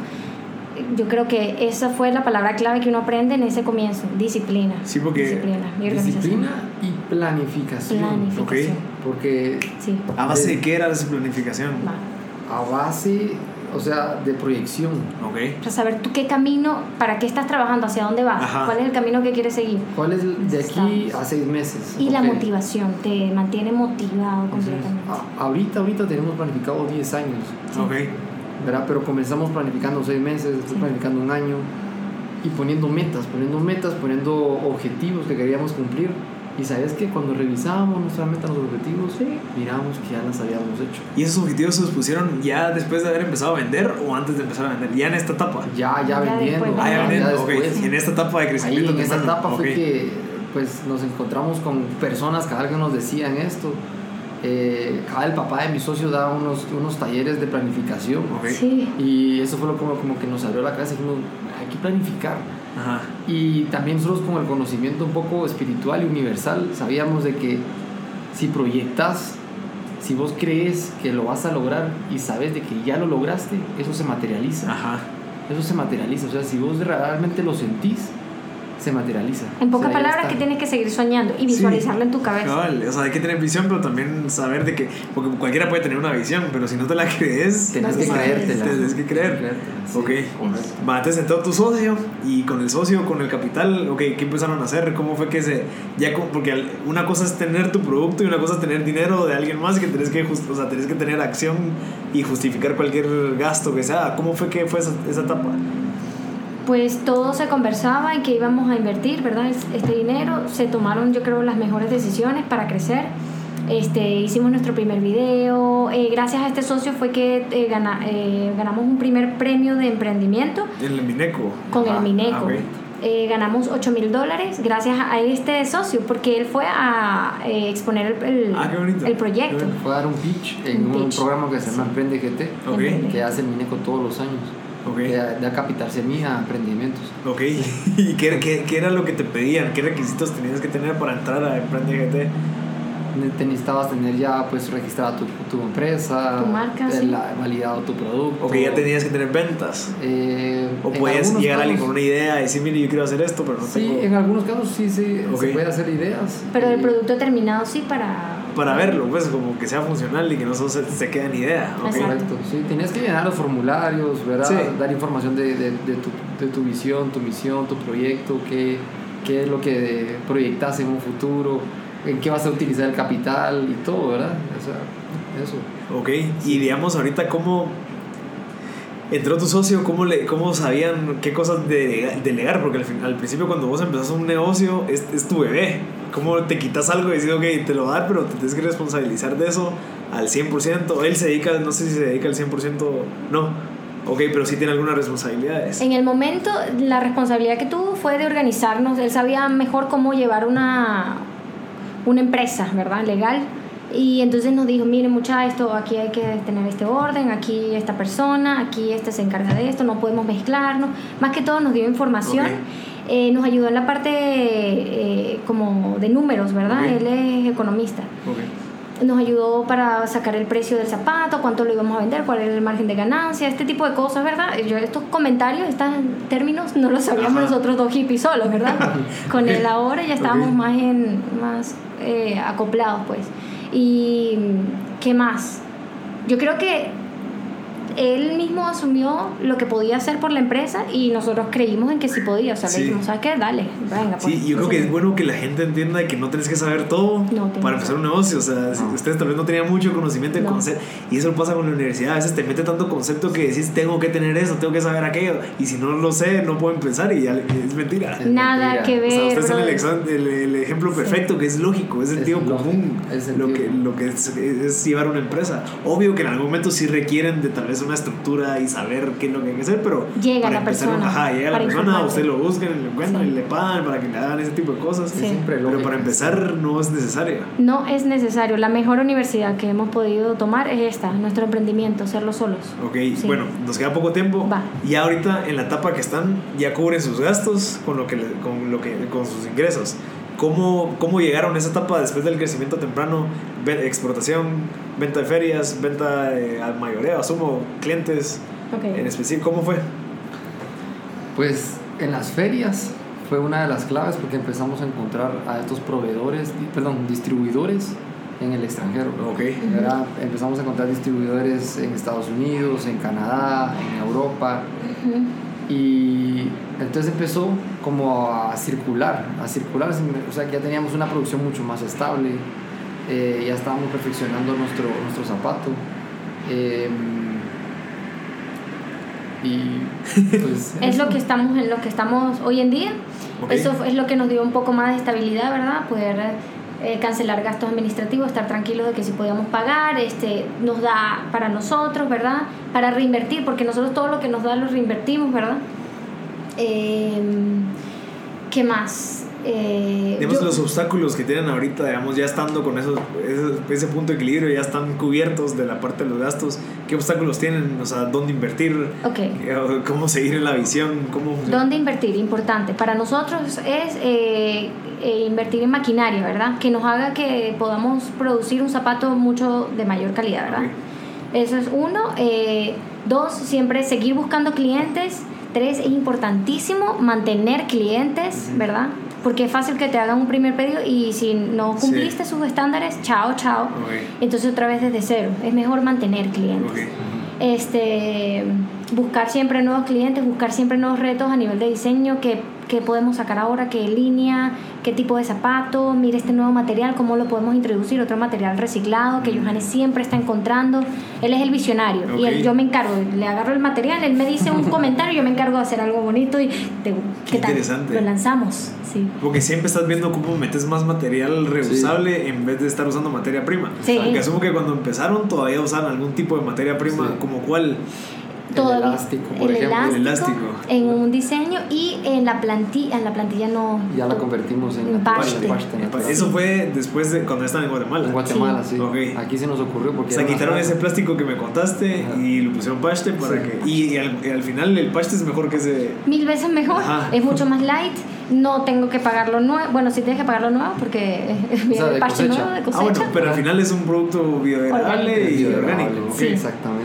Yo creo que esa fue la palabra clave que uno aprende en ese comienzo, disciplina. Sí, porque- Disciplina y organización. Disciplina y planificación. Planificación. Ok. Porque Sí. ¿A base de qué era esa planificación? Va. a base, o sea, de proyección. Ok. Para saber tú qué camino, para qué estás trabajando, hacia dónde vas, Ajá. cuál es el camino que quieres seguir. ¿Cuál es el- de aquí a seis meses? Y la Ok. motivación, te mantiene motivado completamente. A- ahorita, ahorita tenemos planificado 10 años, Ok. ¿verdad? Pero comenzamos planificando 6 meses, después Sí. planificando un año y poniendo metas, poniendo metas, poniendo objetivos que queríamos cumplir. Y sabes que cuando revisábamos nuestra meta, los objetivos, miramos que ya las habíamos hecho. ¿Y esos objetivos se los pusieron ya después de haber empezado a vender o antes de empezar a vender? Ya en esta etapa. Ya, ya, Ya vendiendo. Ah, ya vendiendo, ok. en esta etapa de Ahí crecimiento. en esa temprano. etapa fue Ok. que pues, nos encontramos con personas cada vez que nos decían esto. Eh, cada el papá de mi socio daba unos, unos talleres de planificación. Ok. Sí. Y eso fue lo como, como que nos abrió la cabeza y dijimos, hay que planificar. Ajá. Y también nosotros con el conocimiento un poco espiritual y universal sabíamos de que si proyectas, si vos crees que lo vas a lograr y sabes de que ya lo lograste, eso se materializa. Ajá. Eso se materializa. O sea, si vos realmente lo sentís, se materializa. En pocas O sea, palabras, que tienes que seguir soñando y visualizarlo en tu cabeza. Cabal, o sea, hay que tener visión, pero también saber de que. Porque cualquiera puede tener una visión, pero si no te la crees. Tenés No que creértela. Tenés que creer. sí, ok. correcto. Va, te sentó tu socio y con el socio, con el capital, ok, ¿qué empezaron a hacer? ¿Cómo fue que se.? Ya porque una cosa es tener tu producto y una cosa es tener dinero de alguien más que tenés que, just- o sea, tenés que tener acción y justificar cualquier gasto que sea. ¿Cómo fue que fue esa, esa etapa? Pues todo se conversaba en que íbamos a invertir, ¿verdad? Es- Este dinero, se tomaron yo creo las mejores decisiones para crecer. Este, hicimos nuestro primer video, eh, gracias a este socio fue que eh, gana- eh, ganamos un primer premio de emprendimiento En el Mineco. con Ah, el Mineco. ah, ok. Eh, ganamos 8 mil dólares gracias a este socio porque él fue a eh, exponer el, el- Ah, qué bonito. el proyecto. Qué bonito. Fue a dar un pitch en Un un, pitch. programa que se llama Emprende GT, Ok. que hace el Mineco todos los años. Ok. Que da, da capital semilla a emprendimientos. Ok. ¿Y qué, qué, qué era lo que te pedían? ¿Qué requisitos tenías que tener para entrar a Emprende GT? Te necesitabas tener ya pues registrada tu, tu empresa, Tu marca, sí. la- validado tu producto. O que ya tenías que tener ventas. Eh, O podías llegar a alguien con una idea y decir, mire, yo quiero hacer esto, pero no Sí, tengo. en algunos casos sí, sí Ok. se puede hacer ideas. Pero el producto terminado sí para... Para verlo, pues, como que sea funcional y que no solo se, se quede en idea. ¿ok? Exacto. Correcto, sí, tenías que llenar los formularios, ¿verdad? Sí. Dar información de, de, de tu, de tu visión, tu misión, tu proyecto, qué, qué es lo que proyectas en un futuro, en qué vas a utilizar el capital y todo, ¿verdad? O sea, eso. Ok, y digamos ahorita cómo entró tu socio, cómo, le, cómo sabían qué cosas de, delegar, porque al, fin- al principio cuando vos empezás un negocio es, es tu bebé. ¿Cómo te quitas algo y dices, ok, te lo va a dar, pero te tienes que responsabilizar de eso al 100%? Él se dedica, no sé si se dedica al 100%, no. Ok, pero sí tiene algunas responsabilidades. En el momento, la responsabilidad que tuvo fue de organizarnos. Él sabía mejor cómo llevar una, una empresa, ¿verdad? Legal. Y entonces nos dijo, miren mucha esto, aquí hay que tener este orden, aquí esta persona, aquí este se encarga de esto, no podemos mezclarnos. Más que todo nos dio información. Ok. Eh, nos ayudó en la parte eh, como de números, ¿verdad? Ok. Él es economista. Ok. Nos ayudó para sacar el precio del zapato, cuánto lo íbamos a vender, cuál era el margen de ganancia, este tipo de cosas, ¿verdad? Yo estos comentarios, estos términos, no los sabíamos Ajá. nosotros dos hippies solos, ¿verdad? Con él ahora ya estábamos más, en, más eh, acoplados, pues. ¿Y qué más? Yo creo que él mismo asumió lo que podía hacer por la empresa y nosotros creímos en que sí podía. O sea, Sí. le dijimos, ¿sabes qué? Dale, venga. Sí, pues, yo creo que sí. es bueno que la gente entienda que no tienes que saber todo No, para que empezar un negocio. O sea, si No. ustedes tal vez no tenían mucho conocimiento de No. concepto. Y eso pasa con la universidad. A veces te mete tanto concepto que decís, tengo que tener eso, tengo que saber aquello. Y si no lo sé, no puedo empezar. Y ya es mentira. Es Nada mentira. que O ver. sea, ustedes son el, exam- el, el ejemplo Sí. perfecto, que es lógico, es Es sentido lógico, común. es lo sentido que, común. lo que es, es llevar una empresa. Obvio que en algún momento sí requieren de tal vez una estructura y saber qué es lo que hay que hacer, pero. Llega para la empezar, persona Ajá, llega la persona, informarte. usted lo buscan, lo encuentran Sí. y le pagan para que le hagan ese tipo de cosas. Sí. Siempre Pero para empezar no es necesario. No es necesario. La mejor universidad que hemos podido tomar es esta, nuestro emprendimiento, hacerlo solos. Ok, Sí. bueno, nos queda poco tiempo. Va. Ya ahorita en la etapa que están, ya cubren sus gastos con lo que, le- con lo que con sus ingresos. ¿Cómo, ¿Cómo llegaron a esa etapa después del crecimiento temprano? Exportación, venta de ferias, venta de, al mayoreo, asumo, clientes Ok. en específico. ¿Cómo fue? Pues en las ferias fue una de las claves porque empezamos a encontrar a estos proveedores, perdón, distribuidores en el extranjero. Ok. ¿verdad? Empezamos a encontrar distribuidores en Estados Unidos, en Canadá, en Europa. Y entonces empezó como a circular, a circular, o sea que ya teníamos una producción mucho más estable, eh, ya estábamos perfeccionando nuestro, nuestro zapato. eh, y pues... Es lo que estamos en lo que estamos hoy en día. Ok. Eso es lo que nos dio un poco más de estabilidad, ¿verdad? Poder eh, cancelar gastos administrativos, estar tranquilos de que si podíamos pagar, este, nos da para nosotros, ¿verdad? Para reinvertir, porque nosotros todo lo que nos da lo reinvertimos, ¿verdad? Eh, ¿Qué más? Eh, Digamos, yo- los obstáculos que tienen ahorita, digamos, ya estando con esos, ese, ese punto de equilibrio, ya están cubiertos de la parte de los gastos. ¿Qué obstáculos tienen? O sea, ¿dónde invertir? Ok. Eh, ¿Cómo seguir en la visión? ¿Cómo? ¿Dónde invertir? Importante. Para nosotros es eh, eh, invertir en maquinaria, ¿verdad? Que nos haga que podamos producir un zapato mucho de mayor calidad, ¿verdad? Eso es uno. Eh, dos, siempre seguir buscando clientes. Tres, es importantísimo mantener clientes, ¿verdad? Porque es fácil que te hagan un primer pedido y si no Sí. cumpliste sus estándares, chao, chao. Entonces otra vez desde cero. Es mejor mantener clientes este, buscar siempre nuevos clientes, buscar siempre nuevos retos a nivel de diseño, qué, qué podemos sacar ahora, qué línea, qué tipo de zapato, mire este nuevo material, cómo lo podemos introducir, otro material reciclado que Johannes siempre está encontrando. Él es el visionario y Ok. él- yo me encargo, le agarro el material, él me dice un comentario, yo me encargo de hacer algo bonito y te- ¿qué, tal? interesante. Lo lanzamos, sí. Porque siempre estás viendo cómo metes más material reusable en vez de estar usando materia prima. Sí. Aunque asumo que cuando empezaron todavía usaban algún tipo de materia prima, Sí. como cuál. Todavía- elástico, por el ejemplo. elástico, El elástico. en un diseño y en la plantilla, en la plantilla no. Ya la convertimos en paste. natural. Eso fue después de cuando estaban en Guatemala. En Guatemala, sí. Ok. Aquí se nos ocurrió porque O sea, una quitaron ese plástico que me contaste Ajá. y lo pusieron paste para Sí. que. Y, y al, y al final el paste es mejor que ese. mil veces mejor, Ajá. es mucho más light, no tengo que pagarlo nuevo, bueno, sí tienes que pagarlo nuevo porque el parche cosecha. nuevo de Ah, cosecha. bueno, pero al final es un producto biodegradable y orgánico. Sí. Exactamente.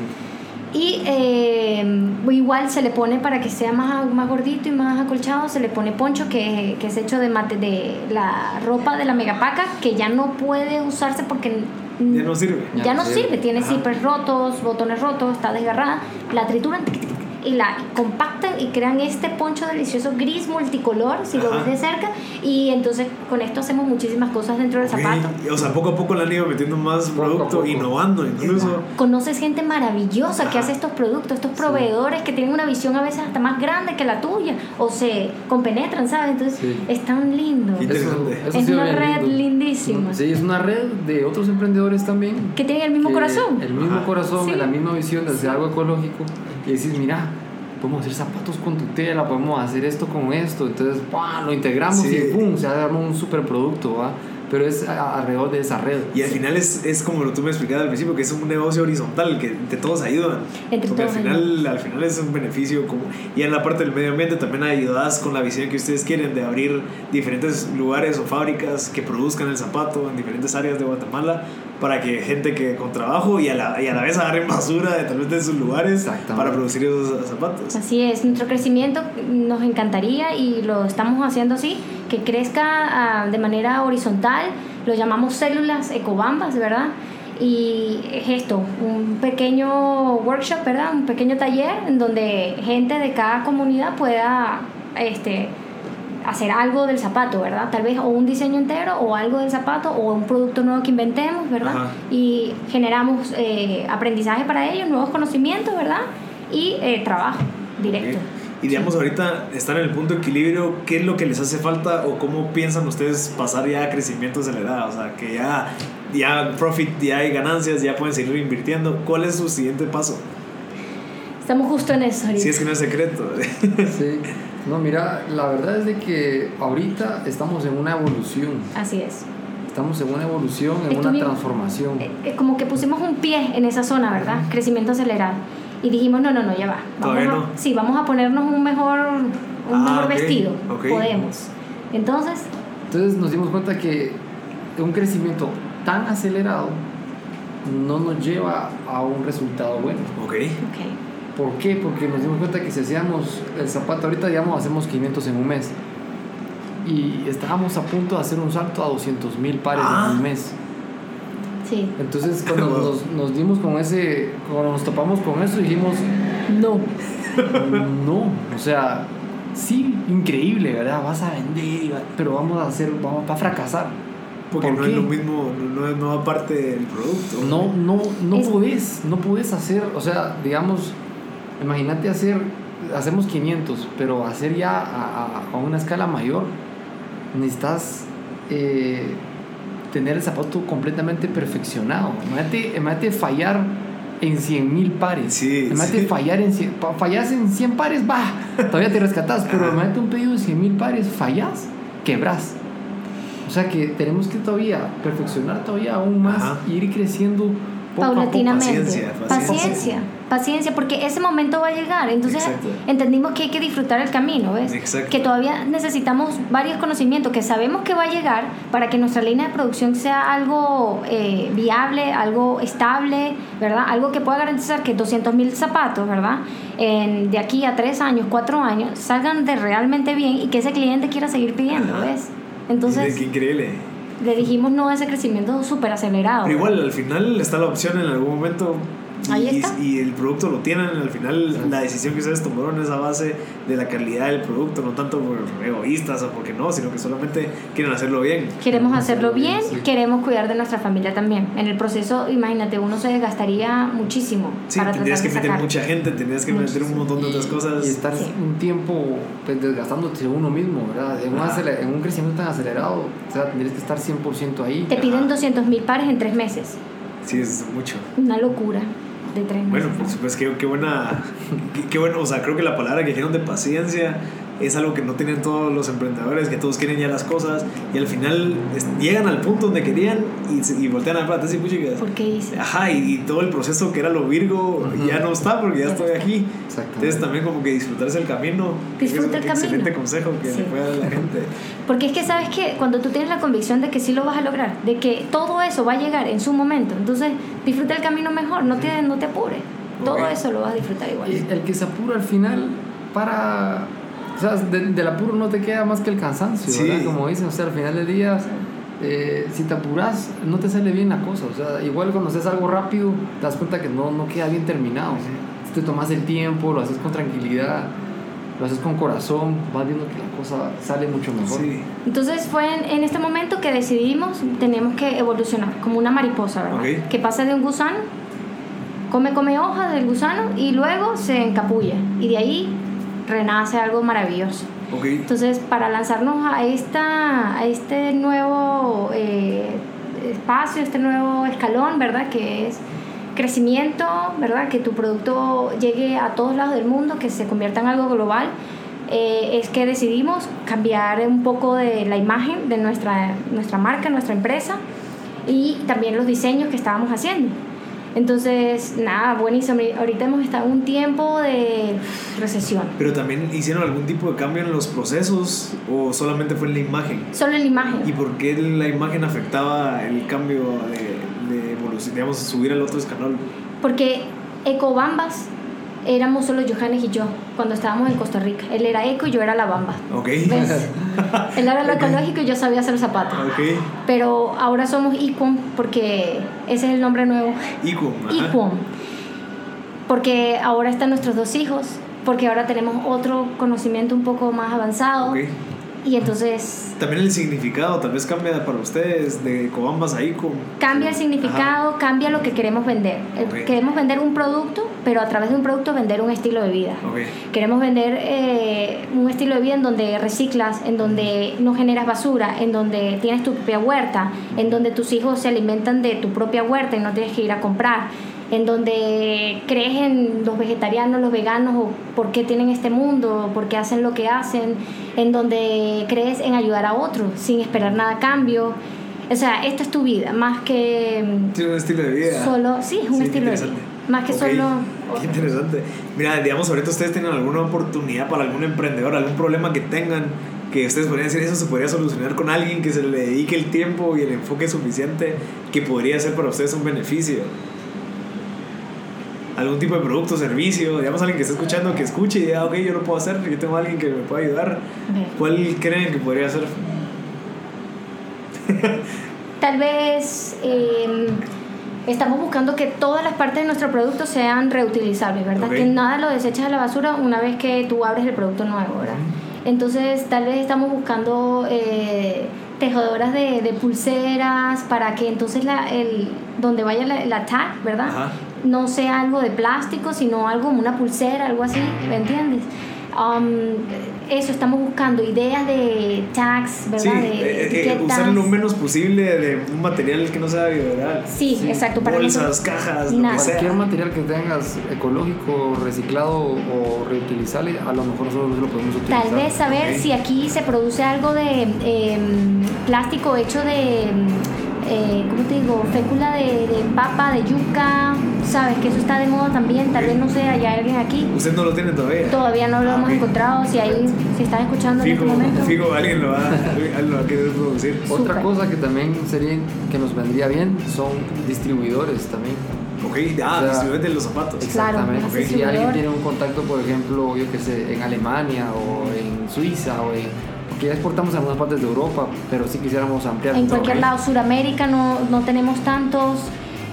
Y eh, igual se le pone para que sea más, más gordito y más acolchado, se le pone poncho que, que es hecho de, mate, de la ropa de la megapaca que ya no puede usarse porque Ya no sirve. ya, Ya no sirve, sirve. tiene zippers rotos, botones rotos, está desgarrada, la trituran tic, tic, y la compactan y crean este poncho delicioso gris multicolor, si lo ves de cerca, y entonces con esto hacemos muchísimas cosas dentro del Ok. zapato. O sea, poco a poco le han ido metiendo más Poco producto, poco. innovando incluso. Conoces gente maravillosa que Ajá. hace estos productos, estos proveedores que tienen una visión a veces hasta más grande que la tuya o se compenetran, ¿sabes? Entonces Sí. es tan lindo. Eso- eso Es una red lindo. lindísima. Sí, es una red de otros emprendedores también. Que tienen el mismo que corazón. El mismo Ajá. corazón, Sí. la misma visión de hacer algo ecológico. Y decís, mira, podemos hacer zapatos con tutela, podemos hacer esto con esto. Entonces, ¡pam! lo integramos Sí. y ¡pum! Se arma un superproducto, ¿va? Pero es a- alrededor de esa red. Y al final es, es como lo tú me explicabas al principio, que es un negocio horizontal, que de todos ayudan. Entre Porque todos al final, al final es un beneficio. Como, y en la parte del medio ambiente también ayudas con la visión que ustedes quieren de abrir diferentes lugares o fábricas que produzcan el zapato en diferentes áreas de Guatemala para que gente que con trabajo y a la, y a la vez agarren basura de tal vez de sus lugares para producir esos zapatos. Así es, nuestro crecimiento nos encantaría y lo estamos haciendo así, que crezca ah, de manera horizontal, lo llamamos células ecobambas, ¿verdad? Y es esto, un pequeño workshop, ¿verdad? Un pequeño taller en donde gente de cada comunidad pueda este, hacer algo del zapato, ¿verdad? Tal vez o un diseño entero o algo del zapato o un producto nuevo que inventemos, ¿verdad? Ajá. Y generamos eh, aprendizaje para ellos, nuevos conocimientos, ¿verdad? Y eh, trabajo directo. Y digamos, ahorita están en el punto de equilibrio, ¿qué es lo que les hace falta o cómo piensan ustedes pasar ya a crecimiento acelerado? O sea, que ya, ya profit, ya hay ganancias, ya pueden seguir invirtiendo. ¿Cuál es su siguiente paso? Estamos justo en eso ahorita. Si es que no es secreto. Sí. No, mira, la verdad es de que ahorita estamos en una evolución. Así es. Estamos en una evolución, en una Estuvimos- transformación. Eh, eh, como que pusimos un pie en esa zona, ¿verdad? Crecimiento acelerado. Y dijimos, no, no, no, ya va. Vamos Todavía a, no. Sí, vamos a ponernos un mejor, un Ah, mejor ok, vestido. ok. Podemos. Entonces, Entonces nos dimos cuenta que un crecimiento tan acelerado no nos lleva a un resultado bueno. ok. ok. ¿Por qué? Porque nos dimos cuenta que si hacíamos el zapato, ahorita digamos hacemos 500 en un mes. Y estábamos a punto de hacer un salto a 200 mil pares Ah. en un mes. Sí. Entonces cuando nos, nos dimos con ese, cuando nos topamos con eso dijimos, no, no, o sea, sí, increíble, ¿verdad? Vas a vender, pero vamos a hacer, vamos a fracasar. Porque ¿Por no qué? es lo mismo, no, es nueva parte del producto. No, no, no Es- podés, no podés hacer, o sea, digamos, imagínate hacer, hacemos 500, pero hacer ya a, a- a una escala mayor, necesitas eh, tener el zapato completamente perfeccionado. Imagínate, imagínate fallar en 100 mil pares. Sí, imagínate sí. fallar en 100, pa- fallas en 100 pares, va, todavía te rescatas, pero imagínate un pedido de 100 mil pares, fallas, quebras. O sea que tenemos que todavía perfeccionar todavía aún más Ajá. y ir creciendo poco a poco. paulatinamente. Paciencia, Paciencia, paciencia. Paciencia, porque ese momento va a llegar. Entonces Exacto. entendimos que hay que disfrutar el camino, ¿ves? Exacto. Que todavía necesitamos varios conocimientos que sabemos que va a llegar para que nuestra línea de producción sea algo eh, viable, algo estable, ¿verdad? Algo que pueda garantizar que 200 mil zapatos, ¿verdad? En- de aquí a tres años, cuatro años, salgan de realmente bien y que ese cliente quiera seguir pidiendo, Ajá. ¿ves? Entonces Qué increíble. le dijimos no a ese crecimiento súper acelerado. Pero igual, al final está la opción en algún momento. Ahí y, está. y el producto lo tienen, al final la decisión que ustedes tomaron es a base de la calidad del producto, no tanto por egoístas o porque no, sino que solamente quieren hacerlo bien. Queremos hacerlo bien, Sí. queremos cuidar de nuestra familia también. En el proceso, imagínate, uno se desgastaría muchísimo Sí, para tendrías tratar que de meter sacar. mucha gente, tendrías que meter un montón de otras cosas. Y estar Sí. un tiempo pues, desgastándote uno mismo, ¿verdad? En un, en un crecimiento tan acelerado, o sea, tendrías que estar 100% ahí. Te piden 200 mil pares en tres meses. Sí, es mucho. Una locura de tres Bueno, pues, pues qué, qué buena, qué, qué bueno, o sea, creo que la palabra que dijeron de paciencia es algo que no tienen todos los emprendedores, que todos quieren ya las cosas y al final es- llegan al punto donde querían y, y voltean a plata, puchigas. ¿Por qué hice? Ajá, y, y todo el proceso que era lo Virgo Ujú. ya no está porque ya estoy aquí. Entonces también como que disfrutarse el camino. Disfruta es el camino. Excelente consejo que Sí. le puede dar a la gente. Porque es que sabes que cuando tú tienes la convicción de que sí lo vas a lograr, de que todo eso va a llegar en su momento, entonces disfruta el camino mejor, no te, no te apures. Todo Ok. eso lo vas a disfrutar igual. Y el que se apura al final para... O sea, de- del apuro no te queda más que el cansancio, Sí. ¿verdad? Como dicen, o sea, al final del día, eh, si te apuras, no te sale bien la cosa. O sea, igual cuando haces algo rápido, te das cuenta que no, no queda bien terminado. Si te tomas el tiempo, lo haces con tranquilidad, lo haces con corazón, vas viendo que la cosa sale mucho mejor. Sí. Entonces fue en, en este momento que decidimos, tenemos que evolucionar, como una mariposa, ¿verdad? Ok. Que pasa de un gusano, come, come hojas del gusano y luego se encapulla. Y de ahí renace algo maravilloso. Entonces, para lanzarnos a, esta, a este nuevo eh, espacio, este nuevo escalón, ¿verdad? Que es crecimiento, ¿verdad? Que tu producto llegue a todos lados del mundo, que se convierta en algo global. eh, es que decidimos cambiar un poco de la imagen de nuestra, nuestra marca, nuestra empresa y también los diseños que estábamos haciendo. Entonces, nada, buenísimo. Ahorita hemos estado en un tiempo de recesión. Pero también hicieron algún tipo de cambio en los procesos o solamente fue en la imagen. Solo en la imagen. ¿Y por qué la imagen afectaba el cambio de, de evolución, digamos, subir al otro escalón? Porque Ecobambas éramos solo Johannes y yo cuando estábamos en Costa Rica. Él era eco y yo era la bamba. Ok. ¿Ves? Él era lo ecológico y yo sabía hacer zapatos. Pero ahora somos Equom porque ese es el nombre nuevo. Icom. ajá. Equom. Porque ahora están nuestros dos hijos. Porque ahora tenemos otro conocimiento un poco más avanzado. Y entonces También el significado tal vez cambia para ustedes de Cobambas a Icom. cambia el significado, cambia lo que queremos vender. Eh. Queremos vender un producto, pero a través de un producto vender un estilo de vida. Queremos vender eh, un estilo de vida en donde reciclas, en donde no generas basura, en donde tienes tu propia huerta, en donde tus hijos se alimentan de tu propia huerta y no tienes que ir a comprar, en donde crees en los vegetarianos, los veganos, o por qué tienen este mundo, por qué hacen lo que hacen, en donde crees en ayudar a otros sin esperar nada a cambio. O sea, esta es tu vida, más que Tiene un estilo de vida. solo, sí, es un Sí, estilo de vida, más que Ok, solo... Qué interesante. Mira, digamos, ahorita ustedes tienen alguna oportunidad para algún emprendedor, algún problema que tengan, que ustedes podrían decir, eso se podría solucionar con alguien que se le dedique el tiempo y el enfoque suficiente que podría ser para ustedes un beneficio. Algún tipo de producto, servicio, digamos, alguien que esté escuchando, que escuche y diga, ok, yo lo puedo hacer, yo tengo a alguien que me pueda ayudar. Ok. ¿Cuál creen que podría ser? Tal vez eh, estamos buscando que todas las partes de nuestro producto sean reutilizables, ¿verdad? Ok. Que nada lo deseches a la basura una vez que tú abres el producto nuevo, ¿verdad? Entonces, tal vez estamos buscando eh, tejedoras de, de pulseras para que entonces la, el, donde vaya la, la tag, ¿verdad? Ajá. No sea algo de plástico, sino algo como una pulsera, algo así, ¿me entiendes? Um, eso, estamos buscando ideas de tags, ¿verdad? Sí, de eh, eh, usar lo menos posible de un material que no sea biodegradable. Sí, Sí. exacto. Para que Bolsas, cajas, lo Nada. Cualquier material que tengas ecológico, reciclado o reutilizable, a lo mejor nosotros lo podemos utilizar. Tal vez saber si aquí se produce algo de em, plástico hecho de, eh, ¿cómo te digo? Fécula de, de papa, de yuca, ¿sabes? Que eso está de moda también. Tal vez, no sé, haya alguien aquí. Usted no lo tiene todavía. Todavía no lo Ah, hemos encontrado. Si ahí, si están escuchando en este momento. fijo, alguien lo va, alguien lo va a querer producir. Otra cosa que también sería que nos vendría bien son distribuidores también. Ok, ah, O sea, distribuidores de los zapatos. Claro, Exactamente. Si alguien tiene un contacto, por ejemplo, yo que sé, en Alemania o en Suiza o en... Porque ya exportamos a algunas partes de Europa, pero sí quisiéramos ampliar. En cualquier lado, Suramérica no, no tenemos tantos.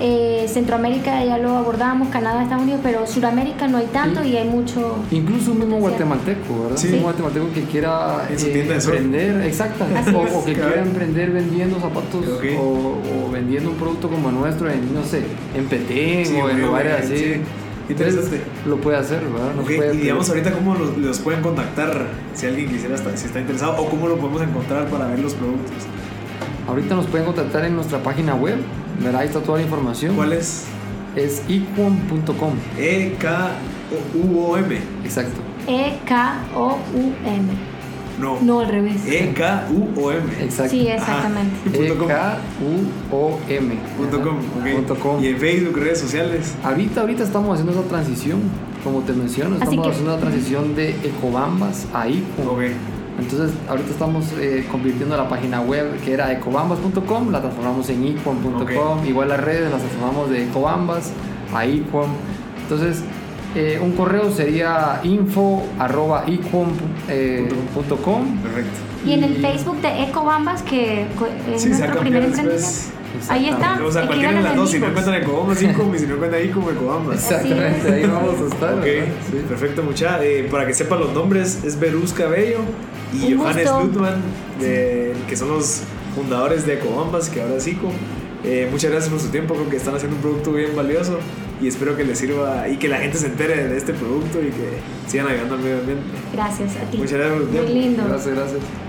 eh, Centroamérica ya lo abordamos, Canadá, Estados Unidos, pero Suramérica no hay tanto Sí. y hay mucho. Incluso un mismo guatemalteco, ¿verdad? Sí. Un guatemalteco que quiera eh, emprender, exacto, o, que Claro. quiera emprender vendiendo zapatos o, o vendiendo un producto como nuestro en, no sé, en Petén Sí, o en lugares así. sí. Interesante. lo puede hacer, ¿verdad? Nos puede y digamos ahorita cómo los, los pueden contactar si alguien quisiera estar, si está interesado o cómo lo podemos encontrar para ver los productos. Ahorita nos pueden contactar en nuestra página web, ¿verdad? Ahí está toda la información. ¿Cuál es? Es equom.com, E K U O M. exacto. E-K-O-U-M. No. No, al revés. E K U O M. Exacto. Sí, exactamente. E-K-U-O-M. Punto com, ok. Punto com. Y en Facebook, redes sociales. Ahorita, ahorita estamos haciendo esa transición, como te menciono, estamos que- haciendo la transición de Ecobambas a Icom. Ok. Entonces, ahorita estamos eh, convirtiendo la página web que era ecobambas.com, la transformamos en icom.com. Igual las redes las transformamos de ecobambas a icom. Entonces, eh, un correo sería info arroba icom, eh, punto com. Perfecto. Y en el Facebook de Ecobambas, que es Sí, se ha nuestro primer emprendimiento. Ahí está. O sea, cualquiera de las dos. Si no encuentran Ecobombas, Incom. Y si no encuentran Incom, Ecobombas. Exactamente, ahí vamos a estar. Ok. Sí. perfecto, mucha. Eh, para que sepan los nombres, es Beruz Cabello y Un Johannes gusto. Lutman, de- que son los fundadores de Ecobombas, que ahora es ICO. Eh, muchas gracias por su tiempo, creo que están haciendo un producto bien valioso y espero que les sirva y que la gente se entere de este producto y que sigan ayudando al medio ambiente. Gracias a ti. Muchas gracias Muy lindo. Gracias, gracias.